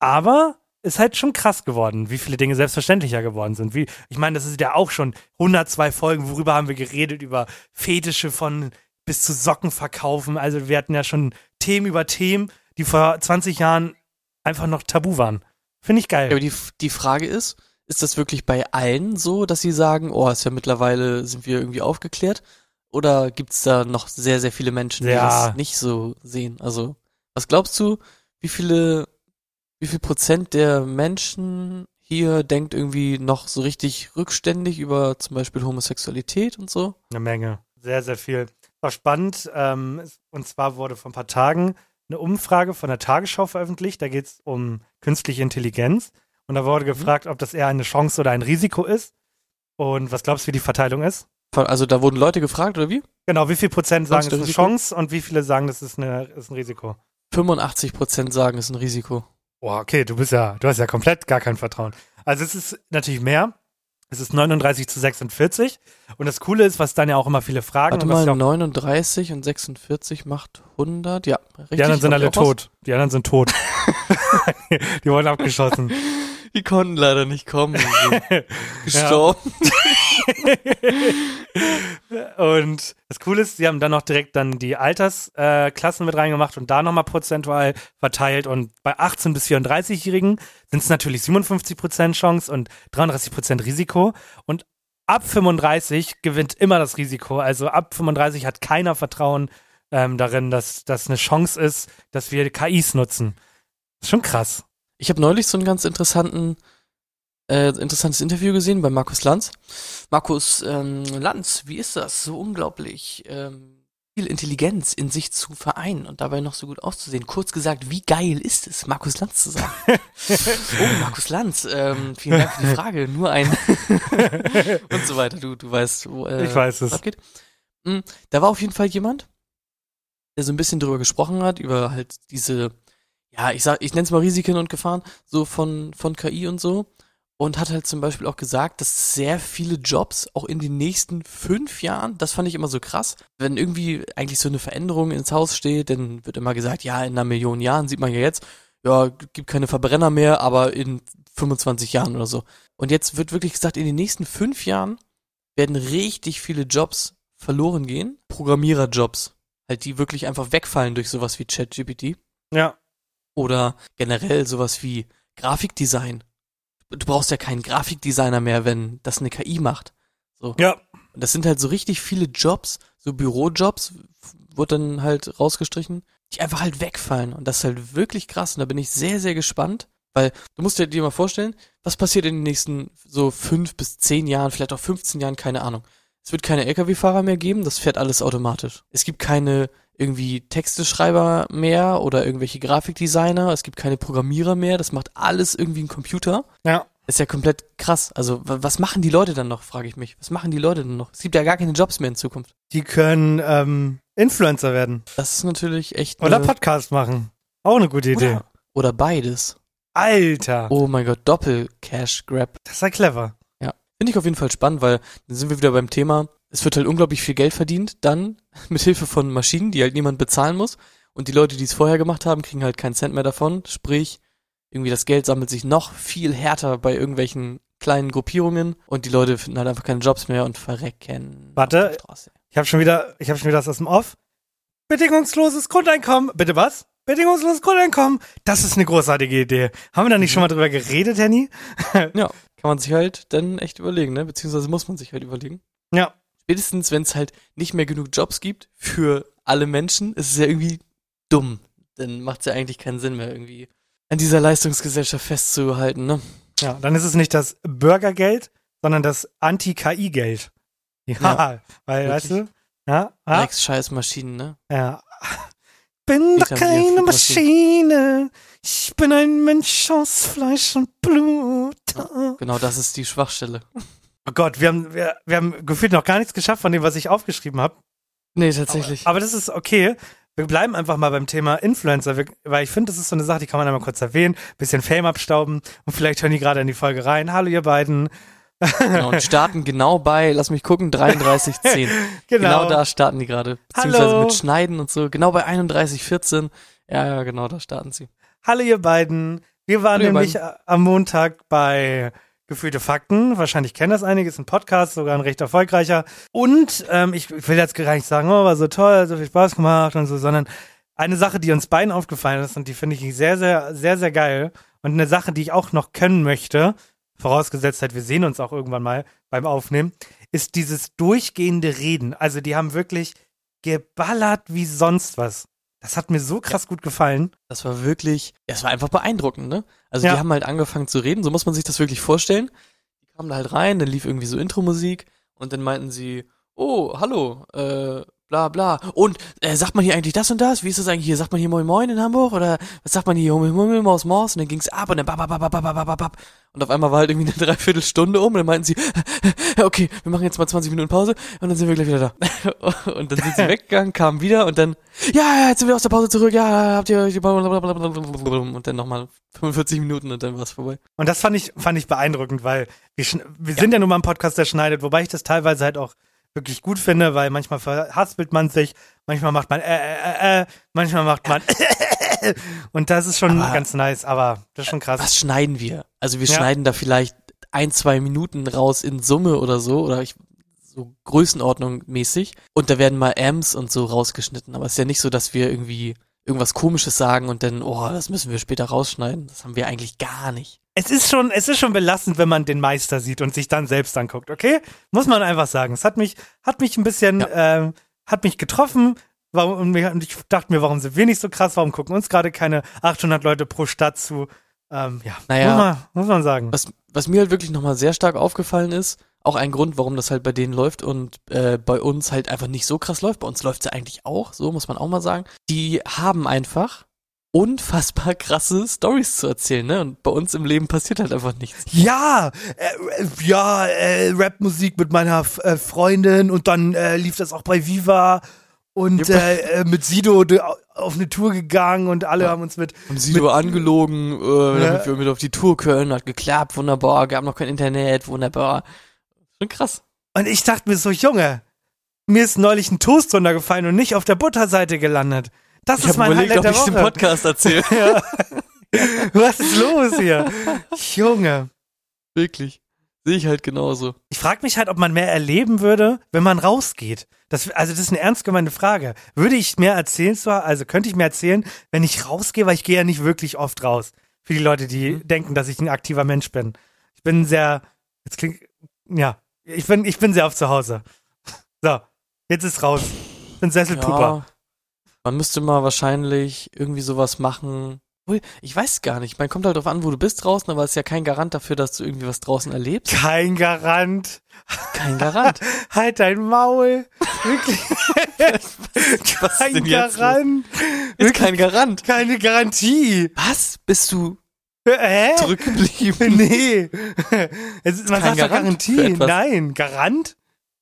Aber ist halt schon krass geworden, wie viele Dinge selbstverständlicher geworden sind. Wie, ich meine, das ist ja auch schon 102 Folgen, worüber haben wir geredet? Über Fetische von bis zu Socken verkaufen. Also wir hatten ja schon Themen über Themen, die vor 20 Jahren einfach noch tabu waren. Finde ich Ja, geil. aber die, die Frage ist, ist das wirklich bei allen so, dass sie sagen, oh, ist ja mittlerweile, sind wir irgendwie aufgeklärt? Oder gibt's da noch sehr, sehr viele Menschen, die Ja. das nicht so sehen? Also, was glaubst du, wie viele, wie viel Prozent der Menschen hier denkt irgendwie noch so richtig rückständig über zum Beispiel Homosexualität und so? Eine Menge. Sehr, sehr viel. War spannend. Ähm, und zwar wurde vor ein paar Tagen eine Umfrage von der Tagesschau veröffentlicht. Da geht es um künstliche Intelligenz. Und da wurde gefragt, ob das eher eine Chance oder ein Risiko ist. Und was glaubst du, wie die Verteilung ist? Also, da wurden Leute gefragt, oder wie? Genau, wie viel Prozent sagen, es ist eine Risiko? Chance und wie viele sagen, das ist, eine, ist ein Risiko? 85 Prozent sagen, es ist ein Risiko. Boah, okay, du bist ja, du hast ja komplett gar kein Vertrauen. Also es ist natürlich mehr. Es ist 39 zu 46. Und das Coole ist, was dann ja auch immer viele fragen. Warte und was mal, ja auch, 39 und 46 macht 100, ja, richtig. die anderen sind alle was? tot. Die anderen sind tot. die wurden abgeschossen. Die konnten leider nicht kommen. Gestorben. Und das Coole ist, sie haben dann noch direkt dann die Altersklassen äh, mit reingemacht und da nochmal prozentual verteilt. Und bei 18- bis 34-Jährigen sind es natürlich 57% Chance und 33% Risiko. Und ab 35 gewinnt immer das Risiko. Also ab 35 hat keiner Vertrauen ähm, darin, dass das eine Chance ist, dass wir KIs nutzen. ist schon krass. Ich habe neulich so einen ganz interessanten, äh, interessantes Interview gesehen bei Markus Lanz. Markus ähm, Lanz, wie ist das? So unglaublich ähm, viel Intelligenz in sich zu vereinen und dabei noch so gut auszusehen. Kurz gesagt, wie geil ist es, Markus Lanz zu sein? oh, Markus Lanz, ähm, vielen Dank für die Frage. Nur ein und so weiter. Du, du weißt, wo äh, Ich weiß es. abgeht. Mm, Da war auf jeden Fall jemand, der so ein bisschen drüber gesprochen hat, über halt diese, ja, ich sag, ich nenne es mal Risiken und Gefahren, so von, von KI und so. Und hat halt zum Beispiel auch gesagt, dass sehr viele Jobs auch in den nächsten fünf Jahren, das fand ich immer so krass, wenn irgendwie eigentlich so eine Veränderung ins Haus steht, dann wird immer gesagt, ja, in einer Million Jahren sieht man ja jetzt, ja, gibt keine Verbrenner mehr, aber in 25 Jahren oder so. Und jetzt wird wirklich gesagt, in den nächsten fünf Jahren werden richtig viele Jobs verloren gehen. Programmiererjobs. Halt, die wirklich einfach wegfallen durch sowas wie ChatGPT. Ja. Oder generell sowas wie Grafikdesign. Du brauchst ja keinen Grafikdesigner mehr, wenn das eine KI macht. So. Ja. Und das sind halt so richtig viele Jobs, so Bürojobs, wurde dann halt rausgestrichen, die einfach halt wegfallen. Und das ist halt wirklich krass. Und da bin ich sehr, sehr gespannt, weil du musst dir, dir mal vorstellen, was passiert in den nächsten so fünf bis zehn Jahren, vielleicht auch 15 Jahren, keine Ahnung. Es wird keine LKW-Fahrer mehr geben, das fährt alles automatisch. Es gibt keine irgendwie Texteschreiber mehr oder irgendwelche Grafikdesigner, es gibt keine Programmierer mehr, das macht alles irgendwie ein Computer. Ja. Ist ja komplett krass. Also, wa- was machen die Leute dann noch, frage ich mich. Was machen die Leute dann noch? Es gibt ja gar keine Jobs mehr in Zukunft. Die können ähm, Influencer werden. Das ist natürlich echt. Oder eine- Podcast machen. Auch eine gute Idee. oder, oder beides. Alter. Oh mein Gott, Doppel-Cash-Grab. Das ist ja clever. Finde ich auf jeden Fall spannend, weil dann sind wir wieder beim Thema, es wird halt unglaublich viel Geld verdient, dann mit Hilfe von Maschinen, die halt niemand bezahlen muss. Und die Leute, die es vorher gemacht haben, kriegen halt keinen Cent mehr davon. Sprich, irgendwie das Geld sammelt sich noch viel härter bei irgendwelchen kleinen Gruppierungen und die Leute finden halt einfach keine Jobs mehr und verrecken. Warte. Ich habe schon wieder, ich habe schon wieder das aus dem Off. Bedingungsloses Grundeinkommen. Bitte was? Bedingungsloses Grundeinkommen. Das ist eine großartige Idee. Haben wir da nicht schon mal drüber geredet, Henny? Ja, kann man sich halt dann echt überlegen, ne? Beziehungsweise muss man sich halt überlegen. Ja. Spätestens, wenn es halt nicht mehr genug Jobs gibt für alle Menschen, ist es ja irgendwie dumm. Dann macht es ja eigentlich keinen Sinn mehr, irgendwie an dieser Leistungsgesellschaft festzuhalten, ne? Ja, dann ist es nicht das Bürgergeld, sondern das Anti-KI-Geld. Ja, Ja, weil, weißt wirklich. du? Ja, ja, Rex scheiß Maschinen, ne? ja. Bin doch keine. Maschine. Ich bin ein Mensch aus Fleisch und Blut. Genau, das ist die Schwachstelle. Oh Gott, wir haben, wir, wir haben gefühlt noch gar nichts geschafft von dem, was ich aufgeschrieben habe. Nee, tatsächlich. Aber das ist okay. Wir bleiben einfach mal beim Thema Influencer, weil ich finde, das ist so eine Sache, die kann man einmal kurz erwähnen, bisschen Fame abstauben und vielleicht hören die gerade in die Folge rein. Hallo ihr beiden. Genau, und starten genau bei, lass mich gucken, 33,10. Genau. da starten die gerade. Beziehungsweise Hallo. mit Schneiden und so. Genau bei 31,14. Ja, ja, genau, da starten sie. Hallo ihr beiden. Wir waren ihr nämlich äh, am Montag bei Gefühlte Fakten. Wahrscheinlich kennen das einige, ist ein Podcast, sogar ein recht erfolgreicher. Und ähm, ich, ich will jetzt gar nicht sagen, oh, war so toll, so viel Spaß gemacht und so, sondern eine Sache, die uns beiden aufgefallen ist und die finde ich sehr, sehr, sehr, sehr geil und eine Sache, die ich auch noch können möchte, vorausgesetzt halt, wir sehen uns auch irgendwann mal beim Aufnehmen, ist dieses durchgehende Reden. Also die haben wirklich geballert wie sonst was. Das hat mir so krass gut gefallen. Das war wirklich, es war einfach beeindruckend, ne? Also Ja. die haben halt angefangen zu reden, so muss man sich das wirklich vorstellen. Die kamen da halt rein, dann lief irgendwie so Intro-Musik und dann meinten sie, oh, hallo, äh, bla bla. Und äh, sagt man hier eigentlich das und das? Wie ist das eigentlich hier? Sagt man hier Moin Moin in Hamburg? Oder was sagt man hier? Hummel Hummel Maus Maus? Und dann ging's ab und dann bab. Und auf einmal war halt irgendwie eine Dreiviertelstunde um und dann meinten sie, okay, wir machen jetzt mal 20 Minuten Pause und dann sind wir gleich wieder da. und dann sind sie weggegangen, kamen wieder und dann, ja, jetzt sind wir aus der Pause zurück, ja, habt ihr und dann nochmal 45 Minuten und dann war's vorbei. Und das fand ich, fand ich beeindruckend, weil wir, wir sind ja nun mal ein Podcast, der schneidet, wobei ich das teilweise halt auch wirklich gut finde, weil manchmal verhaspelt man sich, manchmal macht man äh, äh, äh, manchmal macht man und das ist schon Aber- ganz nice, aber das ist schon krass. Was schneiden wir? Also wir Ja. schneiden da vielleicht ein, zwei Minuten raus in Summe oder so, oder ich, so Größenordnung mäßig. Und da werden mal Amps und so rausgeschnitten. Aber es ist ja nicht so, dass wir irgendwie irgendwas komisches sagen und dann, oh, das müssen wir später rausschneiden. Das haben wir eigentlich gar nicht. Es ist schon, es ist schon belastend, wenn man den Meister sieht und sich dann selbst anguckt, okay? Muss man einfach sagen. Es hat mich, hat mich ein bisschen, ähm, hat mich getroffen. Warum, und ich dachte mir, warum sind wir nicht so krass? Warum gucken uns gerade keine 800 Leute pro Stadt zu? Ähm, ja, Naja. muss, man, muss man sagen. Was, was mir halt wirklich nochmal sehr stark aufgefallen ist, auch ein Grund, warum das halt bei denen läuft und äh, bei uns halt einfach nicht so krass läuft. Bei uns läuft es ja eigentlich auch, so muss man auch mal sagen. Die haben einfach unfassbar krasse Stories zu erzählen, ne? Und bei uns im Leben passiert halt einfach nichts. Ja, äh, ja, äh, Rapmusik mit meiner F äh, Freundin und dann äh, lief das auch bei Viva und äh, äh, mit Sido auf eine Tour gegangen und alle Ja. haben uns mit Haben Sido angelogen, äh, Ja. damit wir mit auf die Tour können, hat geklappt, wunderbar, gab noch kein Internet, wunderbar. Schon krass. und ich dachte mir so, Junge, mir ist neulich ein Toast runtergefallen und nicht auf der Butterseite gelandet. Das Ich ist mein überlegt, Highlight ob der ich es im Woche. Podcast erzähle. Was ist los hier? Junge. Wirklich. Sehe ich halt genauso. Ich frage mich halt, ob man mehr erleben würde, wenn man rausgeht. Das, also das ist eine ernst gemeinte Frage. Würde ich mehr erzählen zwar, also könnte ich mehr erzählen, wenn ich rausgehe, weil ich gehe ja nicht wirklich oft raus. Für die Leute, die Mhm. denken, dass ich ein aktiver Mensch bin. Ich bin sehr, jetzt klingt, ja, ich bin, ich bin sehr oft zu Hause. So, jetzt ist raus. Ich bin Sesselpuper. Ja, man müsste mal wahrscheinlich irgendwie sowas machen. Ich weiß gar nicht. Man kommt halt drauf an, wo du bist draußen, aber es ist ja kein Garant dafür, dass du irgendwie was draußen erlebst. Kein Garant. Kein Garant. Halt dein Maul. Wirklich. Was ist Kein? Garant. Ist kein Garant. Keine Garantie. Was? Bist du Hä? zurückgeblieben? Nee. Es ist, man kein sagt Garant Garantie. Nein, Garant?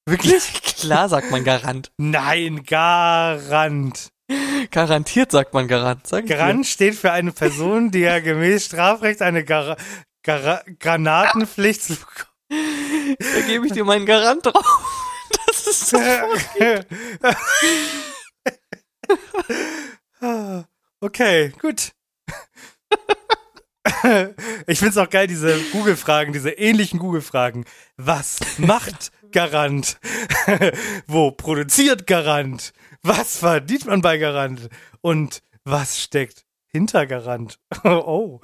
Wirklich? Klar sagt man Garant. Nein, Garant. Garantiert sagt man Garant. Sag ich dir. Garant steht für eine Person, die ja gemäß Strafrecht eine Gar Gar Granatenpflicht zu Da gebe ich dir meinen Garant drauf. Das ist so. Okay, gut. Ich find's auch geil, diese Google-Fragen, diese ähnlichen Google-Fragen. Was macht Garant? Wo produziert Garant? Was verdient man bei Garant? Und was steckt hinter Garant? Oh.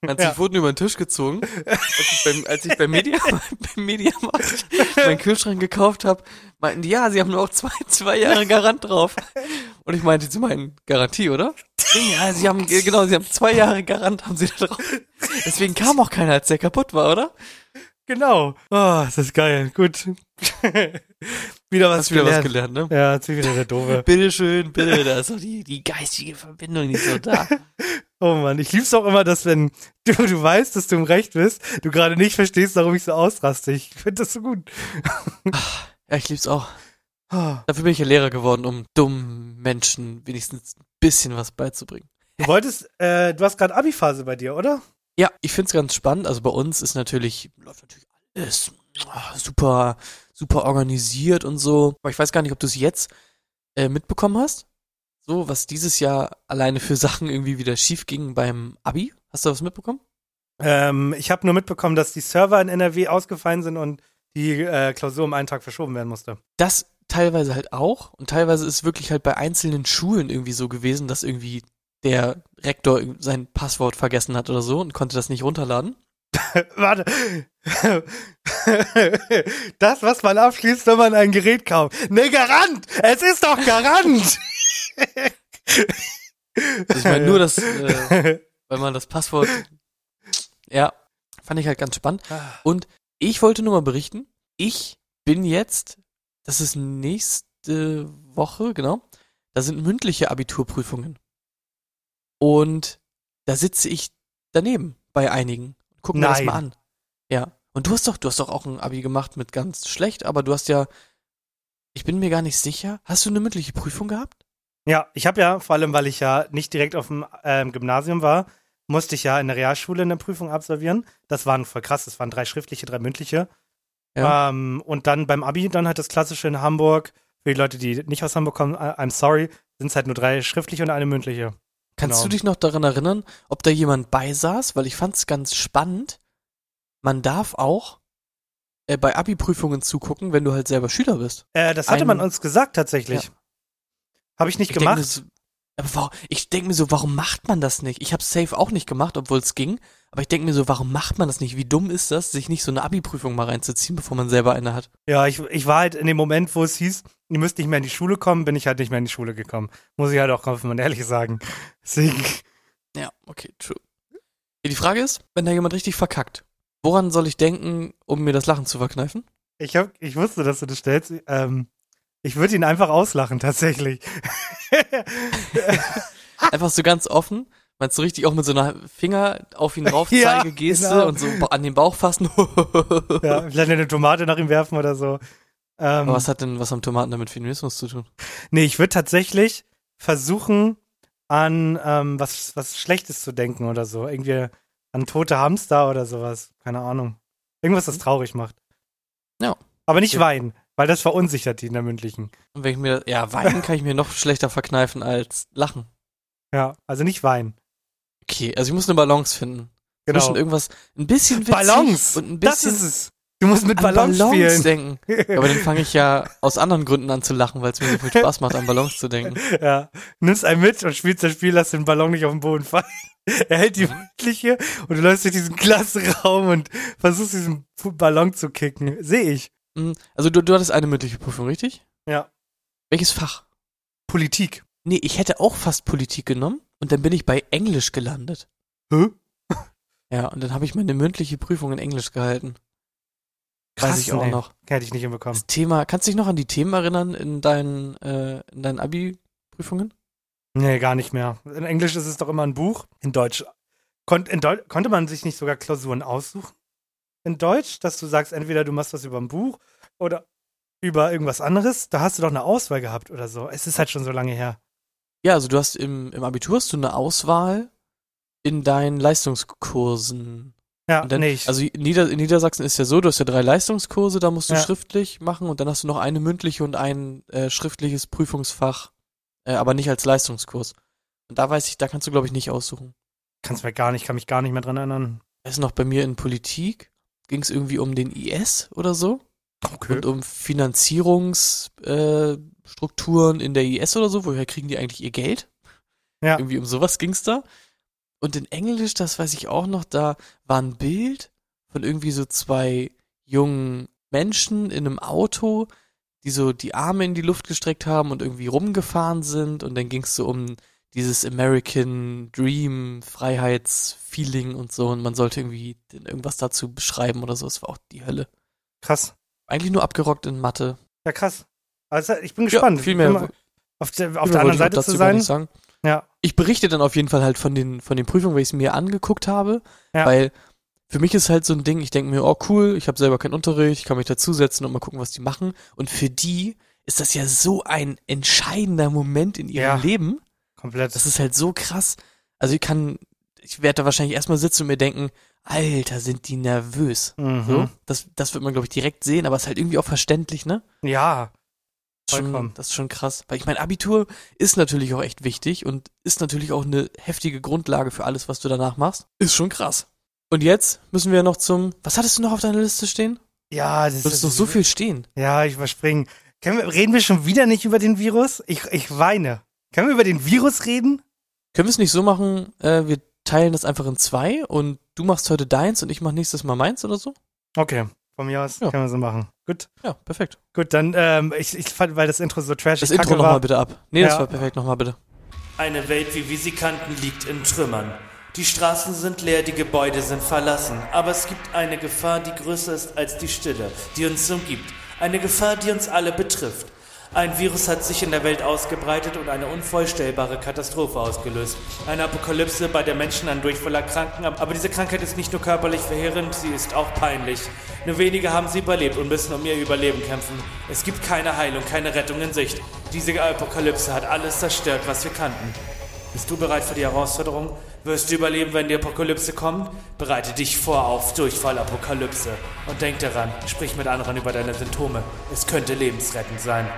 Du, Ja. ich wurde über den Tisch gezogen, als ich beim, als ich beim, Media, beim Mediamarkt meinen Kühlschrank gekauft habe, meinten die, ja, sie haben nur auch zwei, zwei Jahre Garant drauf. Und ich meinte, sie meinen Garantie, oder? Ja, sie haben, genau, sie haben zwei Jahre Garant, haben sie da drauf. Deswegen kam auch keiner, als der kaputt war, oder? Genau. Oh, das ist geil. Gut. Wieder was Hast wieder gelernt. was gelernt, ne? Ja, jetzt bin ich wieder der Doofe. Bitteschön, bitte, da ist doch die, die geistige Verbindung nicht so da. Oh Mann, ich lieb's auch immer, dass wenn du, du weißt, dass du im Recht bist, du gerade nicht verstehst, warum ich so ausraste. Ich finde das so gut. Ja, ich lieb's auch. Ah. Dafür bin ich ja Lehrer geworden, um dummen Menschen wenigstens ein bisschen was beizubringen. Du wolltest, äh, du hast gerade Abi-Phase bei dir, oder? Ja, ich find's ganz spannend. Also bei uns ist natürlich, läuft natürlich alles ah, super, super organisiert und so. Aber ich weiß gar nicht, ob du es jetzt äh, mitbekommen hast. So, was dieses Jahr alleine für Sachen irgendwie wieder schief ging beim Abi. Hast du was mitbekommen? Ähm, ich habe nur mitbekommen, dass die Server in NRW ausgefallen sind und die äh, Klausur um einen Tag verschoben werden musste. Das teilweise halt auch. Und teilweise ist wirklich halt bei einzelnen Schulen irgendwie so gewesen, dass irgendwie der Rektor sein Passwort vergessen hat oder so und konnte das nicht runterladen. Warte. Das, was man abschließt, wenn man ein Gerät kauft. Ne, Garant! Es ist doch Garant! Ich meine nur, dass, äh, weil man das Passwort, ja, fand ich halt ganz spannend. Und ich wollte nur mal berichten, ich bin jetzt, das ist nächste Woche, genau, da sind mündliche Abiturprüfungen. Und da sitze ich daneben bei einigen. Guck mir das mal an. Ja. Und du hast doch, du hast doch auch ein Abi gemacht mit ganz schlecht, aber du hast ja, ich bin mir gar nicht sicher. Hast du eine mündliche Prüfung gehabt? Ja, ich habe ja, vor allem, weil ich ja nicht direkt auf dem ähm, Gymnasium war, musste ich ja in der Realschule eine Prüfung absolvieren. Das waren voll krass, das waren drei schriftliche, drei mündliche. Ja. Ähm, und dann beim Abi, dann halt das klassische in Hamburg. Für die Leute, die nicht aus Hamburg kommen, I- I'm sorry, sind es halt nur drei schriftliche und eine mündliche. Kannst Genau. du dich noch daran erinnern, ob da jemand beisaß? Weil ich fand's ganz spannend. Man darf auch äh, bei Abi-Prüfungen zugucken, wenn du halt selber Schüler bist. Äh, das hatte Ein- man uns gesagt tatsächlich. Ja. Habe ich nicht Ich gemacht. so, aber warum, ich denke mir so, warum macht man das nicht? Ich habe safe auch nicht gemacht, obwohl es ging. Aber ich denke mir so, warum macht man das nicht? Wie dumm ist das, sich nicht so eine Abi-Prüfung mal reinzuziehen, bevor man selber eine hat? Ja, ich, ich war halt in dem Moment, wo es hieß, ihr müsst nicht mehr in die Schule kommen, bin ich halt nicht mehr in die Schule gekommen. Muss ich halt auch offen und ehrlich sagen. Deswegen, Ja, okay, true. Die Frage ist, wenn da jemand richtig verkackt, woran soll ich denken, um mir das Lachen zu verkneifen? ich, hab, ich wusste, dass du das stellst. Ähm, ich würde ihn einfach auslachen, tatsächlich. Einfach so ganz offen. Meinst du richtig auch mit so einer Finger auf ihn raufzeige Geste Ja, genau. und so an den Bauch fassen? ja, vielleicht eine Tomate nach ihm werfen oder so. Ähm, was hat denn was am Tomaten damit Feminismus zu tun? nee, ich würde tatsächlich versuchen, an ähm, was, was Schlechtes zu denken oder so. Irgendwie an tote Hamster oder sowas. Keine Ahnung. Irgendwas, das traurig macht. Ja. Aber nicht Ja. weinen, weil das verunsichert die in der mündlichen. Und wenn ich mir, ja, weinen kann ich mir noch schlechter verkneifen als lachen. Ja, also nicht weinen. Okay, also ich muss eine Balance finden. Genau. Zwischen irgendwas ein bisschen witzig Balance. und ein das bisschen ist es. Du musst mit Balance, Balance spielen. denken. Aber dann fange ich ja aus anderen Gründen an zu lachen, weil es mir so viel Spaß macht, an Balance zu denken. Ja. Nimmst einen mit und spielst das Spiel, lass den Ballon nicht auf den Boden fallen. Er hält die Mhm. mündliche und du läufst durch diesen Klassenraum und versuchst diesen Ballon zu kicken. Sehe ich. Hm, Also du, du hattest eine mündliche Prüfung, richtig? Ja. Welches Fach? Politik. Nee, ich hätte auch fast Politik genommen und dann bin ich bei Englisch gelandet. Hä? Ja, und dann habe ich meine mündliche Prüfung in Englisch gehalten. Weiß ich auch nee. noch. Hätte ich nicht hinbekommen. Das Thema, kannst du dich noch an die Themen erinnern in deinen, äh, in deinen Abi-Prüfungen? Nee, gar nicht mehr. In Englisch ist es doch immer ein Buch. In Deutsch. Kon in Deu konnte man sich nicht sogar Klausuren aussuchen? In Deutsch, dass du sagst, entweder du machst was über ein Buch oder über irgendwas anderes. Da hast du doch eine Auswahl gehabt oder so. Es ist halt schon so lange her. Ja, also du hast im, im Abitur hast du eine Auswahl in deinen Leistungskursen. Ja, dann, nee, ich, Also in, Nieder Niedersachsen ist ja so, du hast ja drei Leistungskurse, da musst du Ja. schriftlich machen und dann hast du noch eine mündliche und ein äh, schriftliches Prüfungsfach, äh, aber nicht als Leistungskurs. Und da weiß ich, da kannst du, glaube ich, nicht aussuchen. kann's mir gar nicht, kann mich gar nicht mehr dran erinnern. Das ist noch bei mir in Politik, ging es irgendwie um den IS oder so Okay. und um Finanzierungsstrukturen äh, in der IS oder so, woher kriegen die eigentlich ihr Geld? Ja. Irgendwie um sowas ging's da. Und in Englisch, das weiß ich auch noch, da war ein Bild von irgendwie so zwei jungen Menschen in einem Auto, die so die Arme in die Luft gestreckt haben und irgendwie rumgefahren sind. Und dann ging's so um dieses American Dream, Freiheitsfeeling und so und man sollte irgendwie irgendwas dazu beschreiben oder so. Es war auch die Hölle. Krass. Eigentlich nur abgerockt in Mathe. Ja, krass. Also ich bin gespannt. viel mehr. Auf der, auf der anderen Seite zu sein. Ja. Ich berichte dann auf jeden Fall halt von den, von den Prüfungen, weil ich es mir angeguckt habe, Ja. weil für mich ist halt so ein Ding, ich denke mir, oh cool, ich habe selber keinen Unterricht, ich kann mich dazusetzen und mal gucken, was die machen. Und für die ist das ja so ein entscheidender Moment in ihrem Ja. Leben. Komplett. Das ist halt so krass. Also ich kann, ich werde da wahrscheinlich erstmal sitzen und mir denken, Alter, sind die nervös. mhm. So, das, das wird man, glaube ich, direkt sehen, aber es ist halt irgendwie auch verständlich, ne? Ja. Schon, das ist schon krass. Weil ich meine, Abitur ist natürlich auch echt wichtig und ist natürlich auch eine heftige Grundlage für alles, was du danach machst. Ist schon krass. Und jetzt müssen wir noch zum. Was hattest du noch auf deiner Liste stehen? Ja, das Du hattest noch so viel stehen. Ja, ich überspringe. Können wir, reden wir schon wieder nicht über den Virus? Ich, ich weine. Können wir über den Virus reden? Können wir es nicht so machen, äh, wir teilen das einfach in zwei und du machst heute deins und ich mach nächstes Mal meins oder so? Okay, von mir aus Ja. können wir so machen. Gut. Ja, perfekt. Gut, dann, ähm, ich, ich fand, weil das Intro so trashig Das Intro kacke nochmal war. bitte ab. Nee, das Ja. war perfekt, nochmal bitte. Eine Welt, wie wir sie kannten, liegt in Trümmern. Die Straßen sind leer, die Gebäude sind verlassen. Aber es gibt eine Gefahr, die größer ist als die Stille, die uns umgibt. Eine Gefahr, die uns alle betrifft. Ein Virus hat sich in der Welt ausgebreitet und eine unvorstellbare Katastrophe ausgelöst. Eine Apokalypse, bei der Menschen an Durchfall erkranken. Aber diese Krankheit ist nicht nur körperlich verheerend, sie ist auch peinlich. Nur wenige haben sie überlebt und müssen um ihr Überleben kämpfen. Es gibt keine Heilung, keine Rettung in Sicht. Diese Apokalypse hat alles zerstört, was wir kannten. Bist du bereit für die Herausforderung? Wirst du überleben, wenn die Apokalypse kommt? Bereite dich vor auf Durchfallapokalypse. Und denk daran, sprich mit anderen über deine Symptome. Es könnte lebensrettend sein.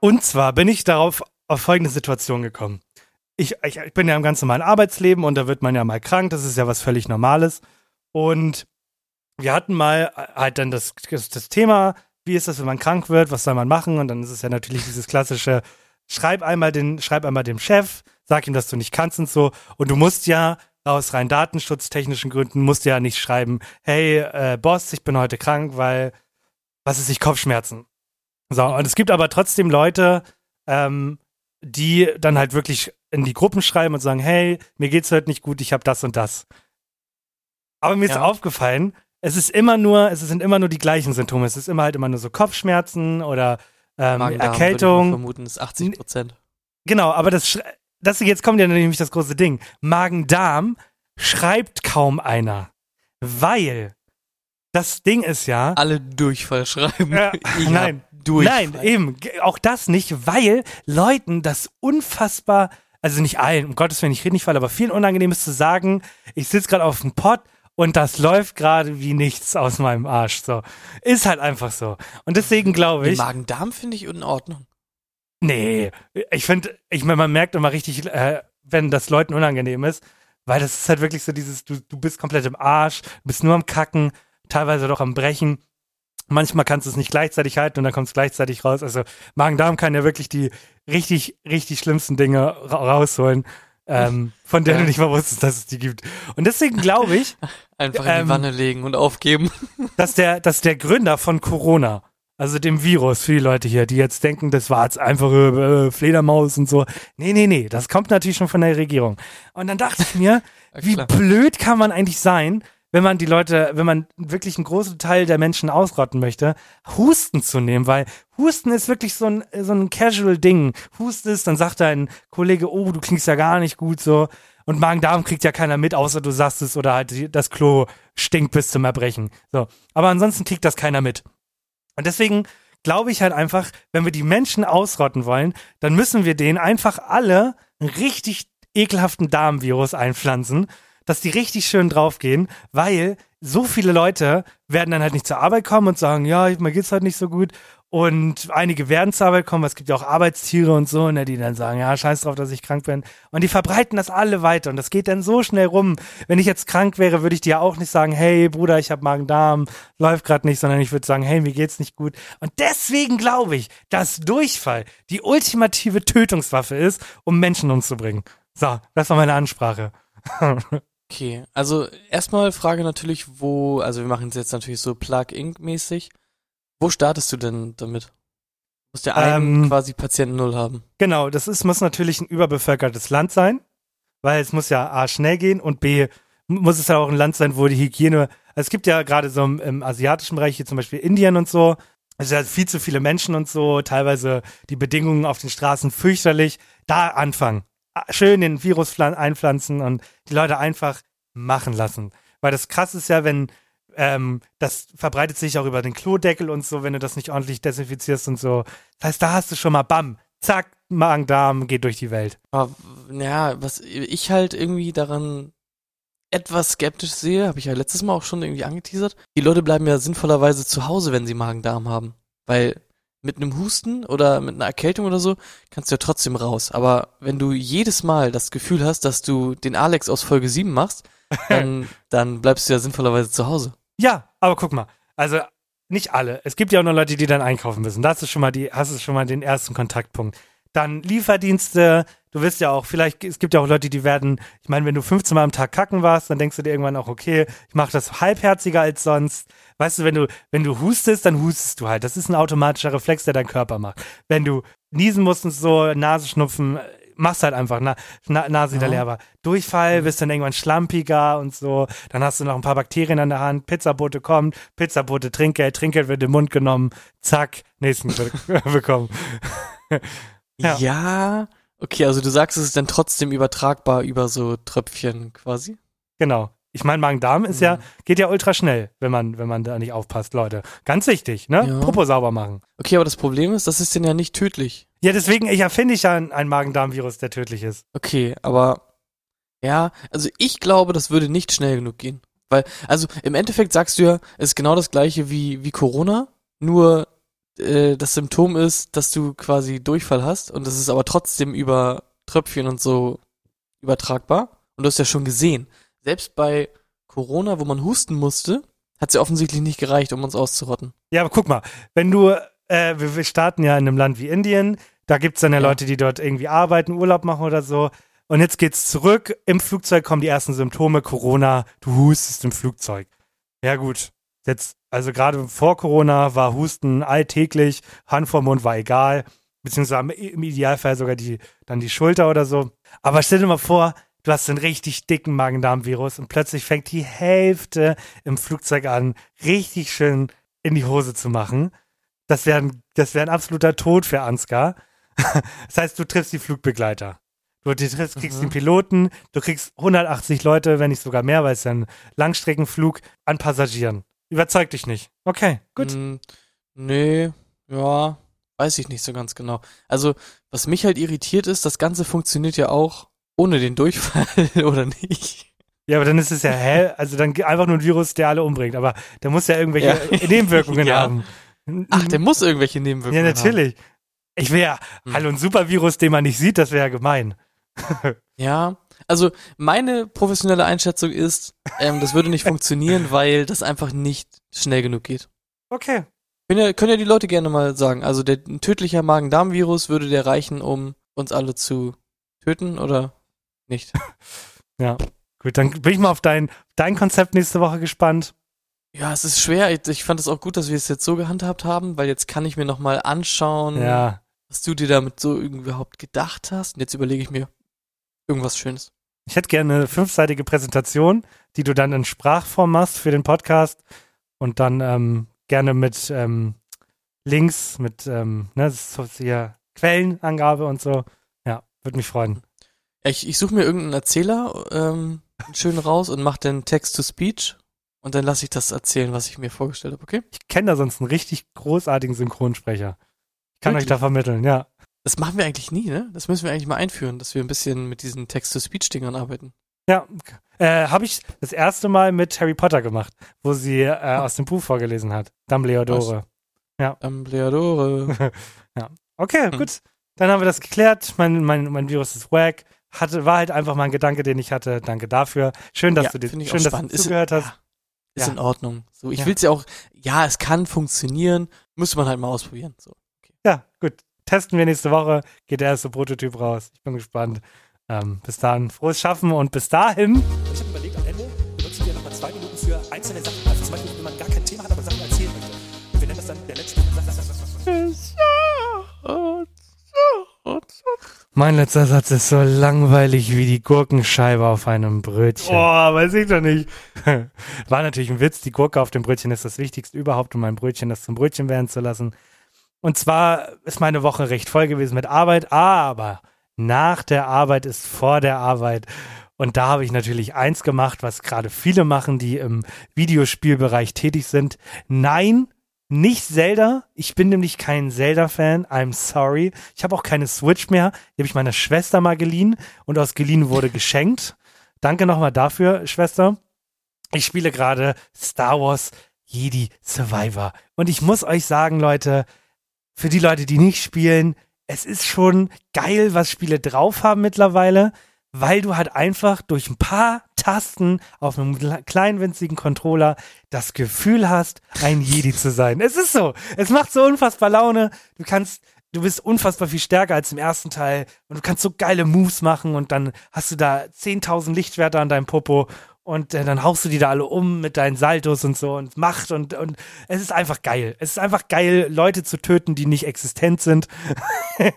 Und zwar bin ich darauf auf folgende Situation gekommen. Ich, ich, ich bin ja im ganz normalen Arbeitsleben und da wird man ja mal krank, das ist ja was völlig Normales. Und wir hatten mal halt dann das, das, das Thema, wie ist das, wenn man krank wird, was soll man machen? Und dann ist es ja natürlich dieses klassische, schreib einmal, den, schreib einmal dem Chef, sag ihm, dass du nicht kannst und so. Und du musst ja aus rein datenschutztechnischen Gründen, musst du ja nicht schreiben, hey, äh, Boss, ich bin heute krank, weil, was ist ich, Kopfschmerzen. So, und es gibt aber trotzdem Leute, ähm, die dann halt wirklich in die Gruppen schreiben und sagen, hey, mir geht's heute nicht gut, ich habe das und das. Aber mir ist Ja. aufgefallen, es ist immer nur, es sind immer nur die gleichen Symptome. Es ist immer halt immer nur so Kopfschmerzen oder ähm, Erkältung. vermuten, ist 80 Prozent. Genau, aber das, das jetzt kommt ja nämlich das große Ding. Magen-Darm schreibt kaum einer, weil das Ding ist ja, Alle Durchfall schreiben. Ja, nein. Durchfall. Nein, eben. Auch das nicht, weil Leuten das unfassbar, also nicht allen, um Gottes Willen, ich rede nicht fall, aber vielen unangenehm ist zu sagen, ich sitze gerade auf dem Pott und das läuft gerade wie nichts aus meinem Arsch. So. Ist halt einfach so. Und deswegen glaube ich. Magen-Darm finde ich in Ordnung. Nee, ich finde, ich meine, man merkt immer richtig, äh, wenn das Leuten unangenehm ist, weil das ist halt wirklich so dieses, du, du bist komplett im Arsch, du bist nur am Kacken, teilweise doch am Brechen. Manchmal kannst du es nicht gleichzeitig halten und dann kommt es gleichzeitig raus. Also Magen-Darm kann ja wirklich die richtig, richtig schlimmsten Dinge ra rausholen, ähm, von denen Ja. du nicht mal wusstest, dass es die gibt. Und deswegen glaube ich, Einfach in Ähm, die Wanne legen und aufgeben. dass der, dass der Gründer von Corona, also dem Virus für die Leute hier, die jetzt denken, das war jetzt einfache äh, Fledermaus und so. Nee, nee, nee, das kommt natürlich schon von der Regierung. Und dann dachte ich mir, Ja, wie blöd kann man eigentlich sein, wenn man die Leute, wenn man wirklich einen großen Teil der Menschen ausrotten möchte, Husten zu nehmen, weil Husten ist wirklich so ein, so ein Casual-Ding. Hustest, dann sagt dein Kollege, oh, du klingst ja gar nicht gut so. Und Magen-Darm kriegt ja keiner mit, außer du sagst es oder halt das Klo stinkt bis zum Erbrechen. So. Aber ansonsten kriegt das keiner mit. Und deswegen glaube ich halt einfach, wenn wir die Menschen ausrotten wollen, dann müssen wir denen einfach alle einen richtig ekelhaften Darmvirus einpflanzen, dass die richtig schön draufgehen, weil so viele Leute werden dann halt nicht zur Arbeit kommen und sagen, ja, mir geht's halt nicht so gut. Und einige werden zur Arbeit kommen, es gibt ja auch Arbeitstiere und so, ne, die dann sagen, ja, scheiß drauf, dass ich krank bin. Und die verbreiten das alle weiter und das geht dann so schnell rum. Wenn ich jetzt krank wäre, würde ich dir auch nicht sagen, hey Bruder, ich habe Magen-Darm, läuft gerade nicht, sondern ich würde sagen, hey, mir geht's nicht gut. Und deswegen glaube ich, dass Durchfall die ultimative Tötungswaffe ist, um Menschen umzubringen. So, das war meine Ansprache. Okay, also erstmal Frage natürlich, wo, also wir machen es jetzt natürlich so Plug-Inc-mäßig. Wo startest du denn damit? Muss der einen Ähm, quasi Patienten null haben. Genau, das ist, muss natürlich ein überbevölkertes Land sein, weil es muss ja A schnell gehen und B muss es ja auch ein Land sein, wo die Hygiene, also es gibt ja gerade so im, im asiatischen Bereich, hier zum Beispiel Indien und so, es sind ja viel zu viele Menschen und so, teilweise die Bedingungen auf den Straßen fürchterlich. Da anfangen. Schön den Virus pflan- einpflanzen und die Leute einfach machen lassen. Weil das krass ist ja, wenn ähm, das verbreitet sich auch über den Klodeckel und so, wenn du das nicht ordentlich desinfizierst und so. Das heißt, da hast du schon mal Bam, zack, Magen-Darm geht durch die Welt. Aber ja, was ich halt irgendwie daran etwas skeptisch sehe, habe ich ja letztes Mal auch schon irgendwie angeteasert. Die Leute bleiben ja sinnvollerweise zu Hause, wenn sie Magen-Darm haben. Weil mit einem Husten oder mit einer Erkältung oder so kannst du ja trotzdem raus. Aber wenn du jedes Mal das Gefühl hast, dass du den Alex aus Folge 7 machst, dann, dann bleibst du ja sinnvollerweise zu Hause. Ja, aber guck mal, also nicht alle. Es gibt ja auch noch Leute, die dann einkaufen müssen. Da hast du schon mal die, hast du schon mal den ersten Kontaktpunkt. Dann Lieferdienste. Du wirst ja auch, vielleicht, es gibt ja auch Leute, die werden, ich meine, wenn du 15 Mal am Tag kacken warst, dann denkst du dir irgendwann auch, okay, ich mache das halbherziger als sonst. Weißt du, wenn du, wenn du hustest, dann hustest du halt. Das ist ein automatischer Reflex, der dein Körper macht. Wenn du niesen musst und so, Nase schnupfen, machst halt einfach, na, na, Nase wieder Ja. leer war. Durchfall, wirst dann irgendwann schlampiger und so. Dann hast du noch ein paar Bakterien an der Hand. Pizzabote kommt, Pizzabote Trinkgeld, Trinkgeld wird im Mund genommen. Zack, nächsten be bekommen. Ja. ja. Okay, also du sagst, es ist dann trotzdem übertragbar über so Tröpfchen quasi. Genau. Ich meine, Magen-Darm ist ja, Mhm. geht ja ultra schnell, wenn man, wenn man da nicht aufpasst, Leute. Ganz wichtig, ne? Ja. Popo sauber machen. Okay, aber das Problem ist, das ist denn ja nicht tödlich. Ja, deswegen ich erfinde ich ja ein, ein Magen-Darm-Virus, der tödlich ist. Okay, aber ja, also ich glaube, das würde nicht schnell genug gehen. Weil, also im Endeffekt sagst du ja, es ist genau das gleiche wie, wie Corona, nur äh, das Symptom ist, dass du quasi Durchfall hast und das ist aber trotzdem über Tröpfchen und so übertragbar. Und du hast ja schon gesehen, selbst bei Corona, wo man husten musste, hat es ja offensichtlich nicht gereicht, um uns auszurotten. Ja, aber guck mal, wenn du, äh, wir, wir starten ja in einem Land wie Indien, da gibt's dann ja, Ja. Leute, die dort irgendwie arbeiten, Urlaub machen oder so. Und jetzt geht's zurück, im Flugzeug kommen die ersten Symptome, Corona, du hustest im Flugzeug. Ja gut, jetzt, also gerade vor Corona war Husten alltäglich, Hand vor Mund war egal, beziehungsweise im- Idealfall sogar die, dann die Schulter oder so. Aber stell dir mal vor, du hast einen richtig dicken Magen-Darm-Virus und plötzlich fängt die Hälfte im Flugzeug an, richtig schön in die Hose zu machen. Das wäre ein, das wär ein absoluter Tod für Ansgar. Das heißt, du triffst die Flugbegleiter. Du triffst, kriegst Mhm. den Piloten, du kriegst 180 Leute, wenn nicht sogar mehr, weil es ja ein Langstreckenflug an Passagieren. Überzeugt dich nicht. Okay, gut. Mm, nee, ja, weiß ich nicht so ganz genau. Also, was mich halt irritiert ist, das Ganze funktioniert ja auch ohne den Durchfall, oder nicht? Ja, aber dann ist es ja, hä? Also dann einfach nur ein Virus, der alle umbringt. Aber der muss ja irgendwelche Ja. Nebenwirkungen Ja. haben. Ach, der muss irgendwelche Ja, Nebenwirkungen haben. natürlich. Ich will ja, Hm. hallo, ein Supervirus, den man nicht sieht, das wäre ja gemein. Ja, also meine professionelle Einschätzung ist, ähm, das würde nicht funktionieren, weil das einfach nicht schnell genug geht. Okay. Können ja, können ja die Leute gerne mal sagen. Also der ein tödlicher Magen-Darm-Virus würde der reichen, um uns alle zu töten oder nicht? Ja. Gut, dann bin ich mal auf dein, dein Konzept nächste Woche gespannt. Ja, es ist schwer. Ich, ich fand es auch gut, dass wir es jetzt so gehandhabt haben, weil jetzt kann ich mir nochmal anschauen, Ja. was du dir damit so überhaupt gedacht hast. Und jetzt überlege ich mir irgendwas Schönes. Ich hätte gerne eine fünfseitige Präsentation, die du dann in Sprachform machst für den Podcast und dann ähm, gerne mit ähm, Links, mit ähm, ne, das ist so hier Quellenangabe und so. Ja, würde mich freuen. Ich, ich suche mir irgendeinen Erzähler ähm, schön raus und mache den Text-to-Speech und dann lasse ich das erzählen, was ich mir vorgestellt habe, okay? Ich kenne da sonst einen richtig großartigen Synchronsprecher. Ich kann euch Wirklich? da vermitteln, ja. Das machen wir eigentlich nie, ne? Das müssen wir eigentlich mal einführen, dass wir ein bisschen mit diesen Text-to-Speech-Dingern arbeiten. Ja, äh, habe ich das erste Mal mit Harry Potter gemacht, wo sie äh, aus dem Buch vorgelesen hat. Dumbledore. Dumbledore. Okay, Hm. gut. Dann haben wir das geklärt. Mein, mein, mein Virus ist wack. Hatte, war halt einfach mal ein Gedanke, den ich hatte. Danke dafür. Schön, dass Ja, du, dir- schön, dass du spannend. Zugehört hast. ja, Ist Ja. in Ordnung. So, ich Ja. will's ja auch, ja, es kann funktionieren, müsste man halt mal ausprobieren. So. Ja, gut. Testen wir nächste Woche. Geht der erste Prototyp raus. Ich bin gespannt. Ähm, bis dahin, frohes Schaffen und bis dahin. Ich habe überlegt, am Ende benutzen wir nochmal zwei Minuten für einzelne Sachen. Also zum Beispiel, wenn man gar kein Thema hat, aber Sachen erzählen möchte. Und wir nennen das dann der letzte. Mein letzter Satz ist so langweilig wie die Gurkenscheibe auf einem Brötchen. Oh, weiß ich doch nicht. War natürlich ein Witz. Die Gurke auf dem Brötchen ist das Wichtigste überhaupt, um ein Brötchen das zum Brötchen werden zu lassen. Und zwar ist meine Woche recht voll gewesen mit Arbeit, aber nach der Arbeit ist vor der Arbeit. Und da habe ich natürlich eins gemacht, was gerade viele machen, die im Videospielbereich tätig sind. Nein, nicht Zelda. Ich bin nämlich kein Zelda-Fan. I'm sorry. Ich habe auch keine Switch mehr. Die habe ich meiner Schwester mal geliehen und aus geliehen wurde geschenkt. Danke nochmal dafür, Schwester. Ich spiele gerade Star Wars Jedi Survivor. Und ich muss euch sagen, Leute, für die Leute, die nicht spielen, es ist schon geil, was Spiele drauf haben mittlerweile, weil du halt einfach durch ein paar Tasten auf einem kleinen winzigen Controller das Gefühl hast, ein Jedi zu sein. Es ist so. Es macht so unfassbar Laune. Du kannst du bist unfassbar viel stärker als im ersten Teil und du kannst so geile Moves machen und dann hast du da 10.000 Lichtschwerter an deinem Popo und äh, dann haust du die da alle um mit deinen Saltos und so und Macht und, und es ist einfach geil. Es ist einfach geil, Leute zu töten, die nicht existent sind.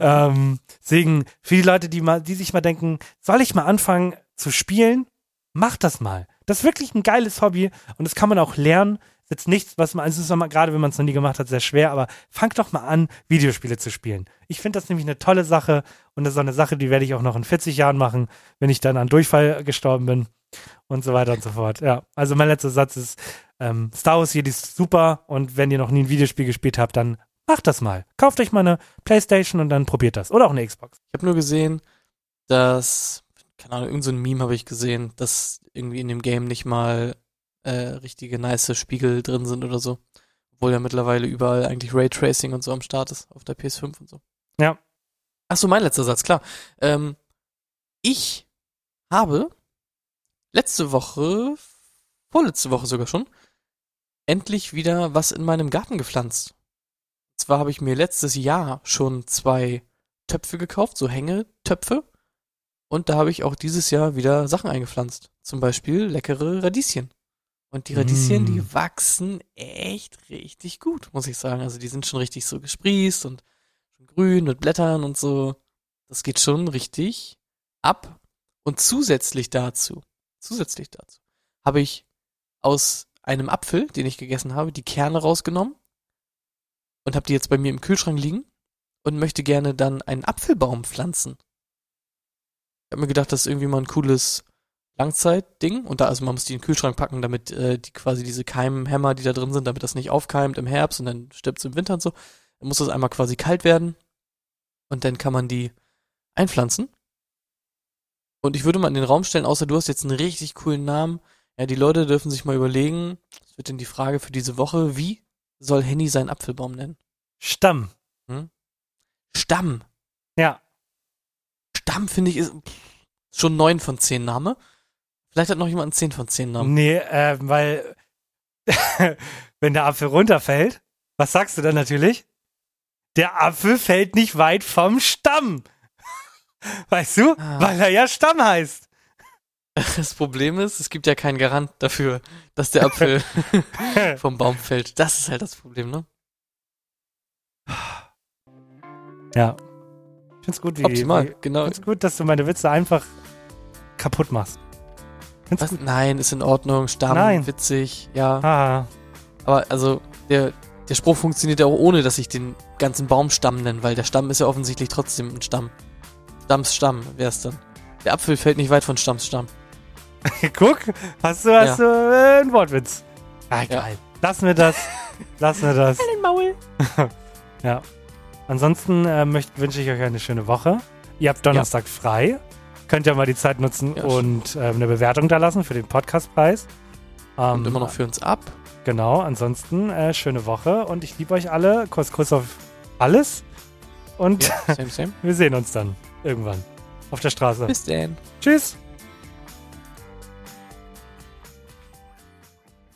ähm, deswegen, für die Leute, die mal, die sich mal denken, soll ich mal anfangen zu spielen? Mach das mal. Das ist wirklich ein geiles Hobby und das kann man auch lernen. Ist jetzt nichts, was man, also es ist mal, gerade wenn man es noch nie gemacht hat, sehr schwer, aber fang doch mal an, Videospiele zu spielen. Ich finde das nämlich eine tolle Sache und das ist auch eine Sache, die werde ich auch noch in 40 Jahren machen, wenn ich dann an Durchfall gestorben bin und so weiter und so fort. Ja, also mein letzter Satz ist, ähm, Star Wars hier ist super und wenn ihr noch nie ein Videospiel gespielt habt, dann macht das mal. Kauft euch mal eine Playstation und dann probiert das. Oder auch eine Xbox. Ich habe nur gesehen, dass, keine Ahnung, irgendein so Meme habe ich gesehen, dass irgendwie in dem Game nicht mal äh, richtige nice Spiegel drin sind oder so. Obwohl ja mittlerweile überall eigentlich Raytracing und so am Start ist, auf der PS5 und so. Ja. Ach so, mein letzter Satz, klar. Ähm, ich habe letzte Woche, vorletzte Woche sogar schon, endlich wieder was in meinem Garten gepflanzt. Und zwar habe ich mir letztes Jahr schon zwei Töpfe gekauft, so Hängetöpfe. Und da habe ich auch dieses Jahr wieder Sachen eingepflanzt. Zum Beispiel leckere Radieschen. Und die Radieschen, mm. die wachsen echt richtig gut, muss ich sagen. Also die sind schon richtig so gesprießt und grün mit Blättern und so. Das geht schon richtig ab. Und zusätzlich dazu, zusätzlich dazu, habe ich aus einem Apfel, den ich gegessen habe, die Kerne rausgenommen und habe die jetzt bei mir im Kühlschrank liegen und möchte gerne dann einen Apfelbaum pflanzen. Ich habe mir gedacht, das ist irgendwie mal ein cooles Langzeitding und da also man muss die in den Kühlschrank packen, damit äh, die quasi diese Keimhämmer, die da drin sind, damit das nicht aufkeimt im Herbst und dann stirbt es im Winter und so. Dann muss das einmal quasi kalt werden und dann kann man die einpflanzen. Und ich würde mal in den Raum stellen, außer du hast jetzt einen richtig coolen Namen. Ja, die Leute dürfen sich mal überlegen, das wird denn die Frage für diese Woche, wie soll Henny seinen Apfelbaum nennen? Stamm. Hm? Stamm. Ja. Stamm finde ich ist schon neun von zehn Name. Vielleicht hat noch jemand einen 10 von 10 Namen. Nee, äh, weil wenn der Apfel runterfällt, was sagst du dann natürlich? Der Apfel fällt nicht weit vom Stamm. Weißt du? Ah. Weil er ja Stamm heißt. Das Problem ist, es gibt ja keinen Garant dafür, dass der Apfel vom Baum fällt. Das ist halt das Problem, ne? Ja. Ich find's gut, wie, Optimal, wie, genau. Ich find's gut, dass du meine Witze einfach kaputt machst. Was? Nein, ist in Ordnung, Stamm, Nein. witzig, ja. Ah. Aber also, der, der Spruch funktioniert ja auch ohne, dass ich den ganzen Baum Stamm nenne, weil der Stamm ist ja offensichtlich trotzdem ein Stamm. Stamms Stamm wäre es dann. Der Apfel fällt nicht weit von Stamms Stamm. Guck, hast du, hast ja. du äh, einen Wortwitz. Ah, geil. Ja. Lassen wir das. Lassen wir das. den Maul. ja. Ansonsten äh, wünsche ich euch eine schöne Woche. Ihr habt Donnerstag ja. frei könnt ihr mal die Zeit nutzen ja, und äh, eine Bewertung da lassen für den Podcastpreis. Ähm, und immer noch für uns ab. Genau, ansonsten äh, schöne Woche und ich liebe euch alle. Kuss, Kuss auf alles. Und ja, same, same. wir sehen uns dann irgendwann auf der Straße. Bis dann. Tschüss.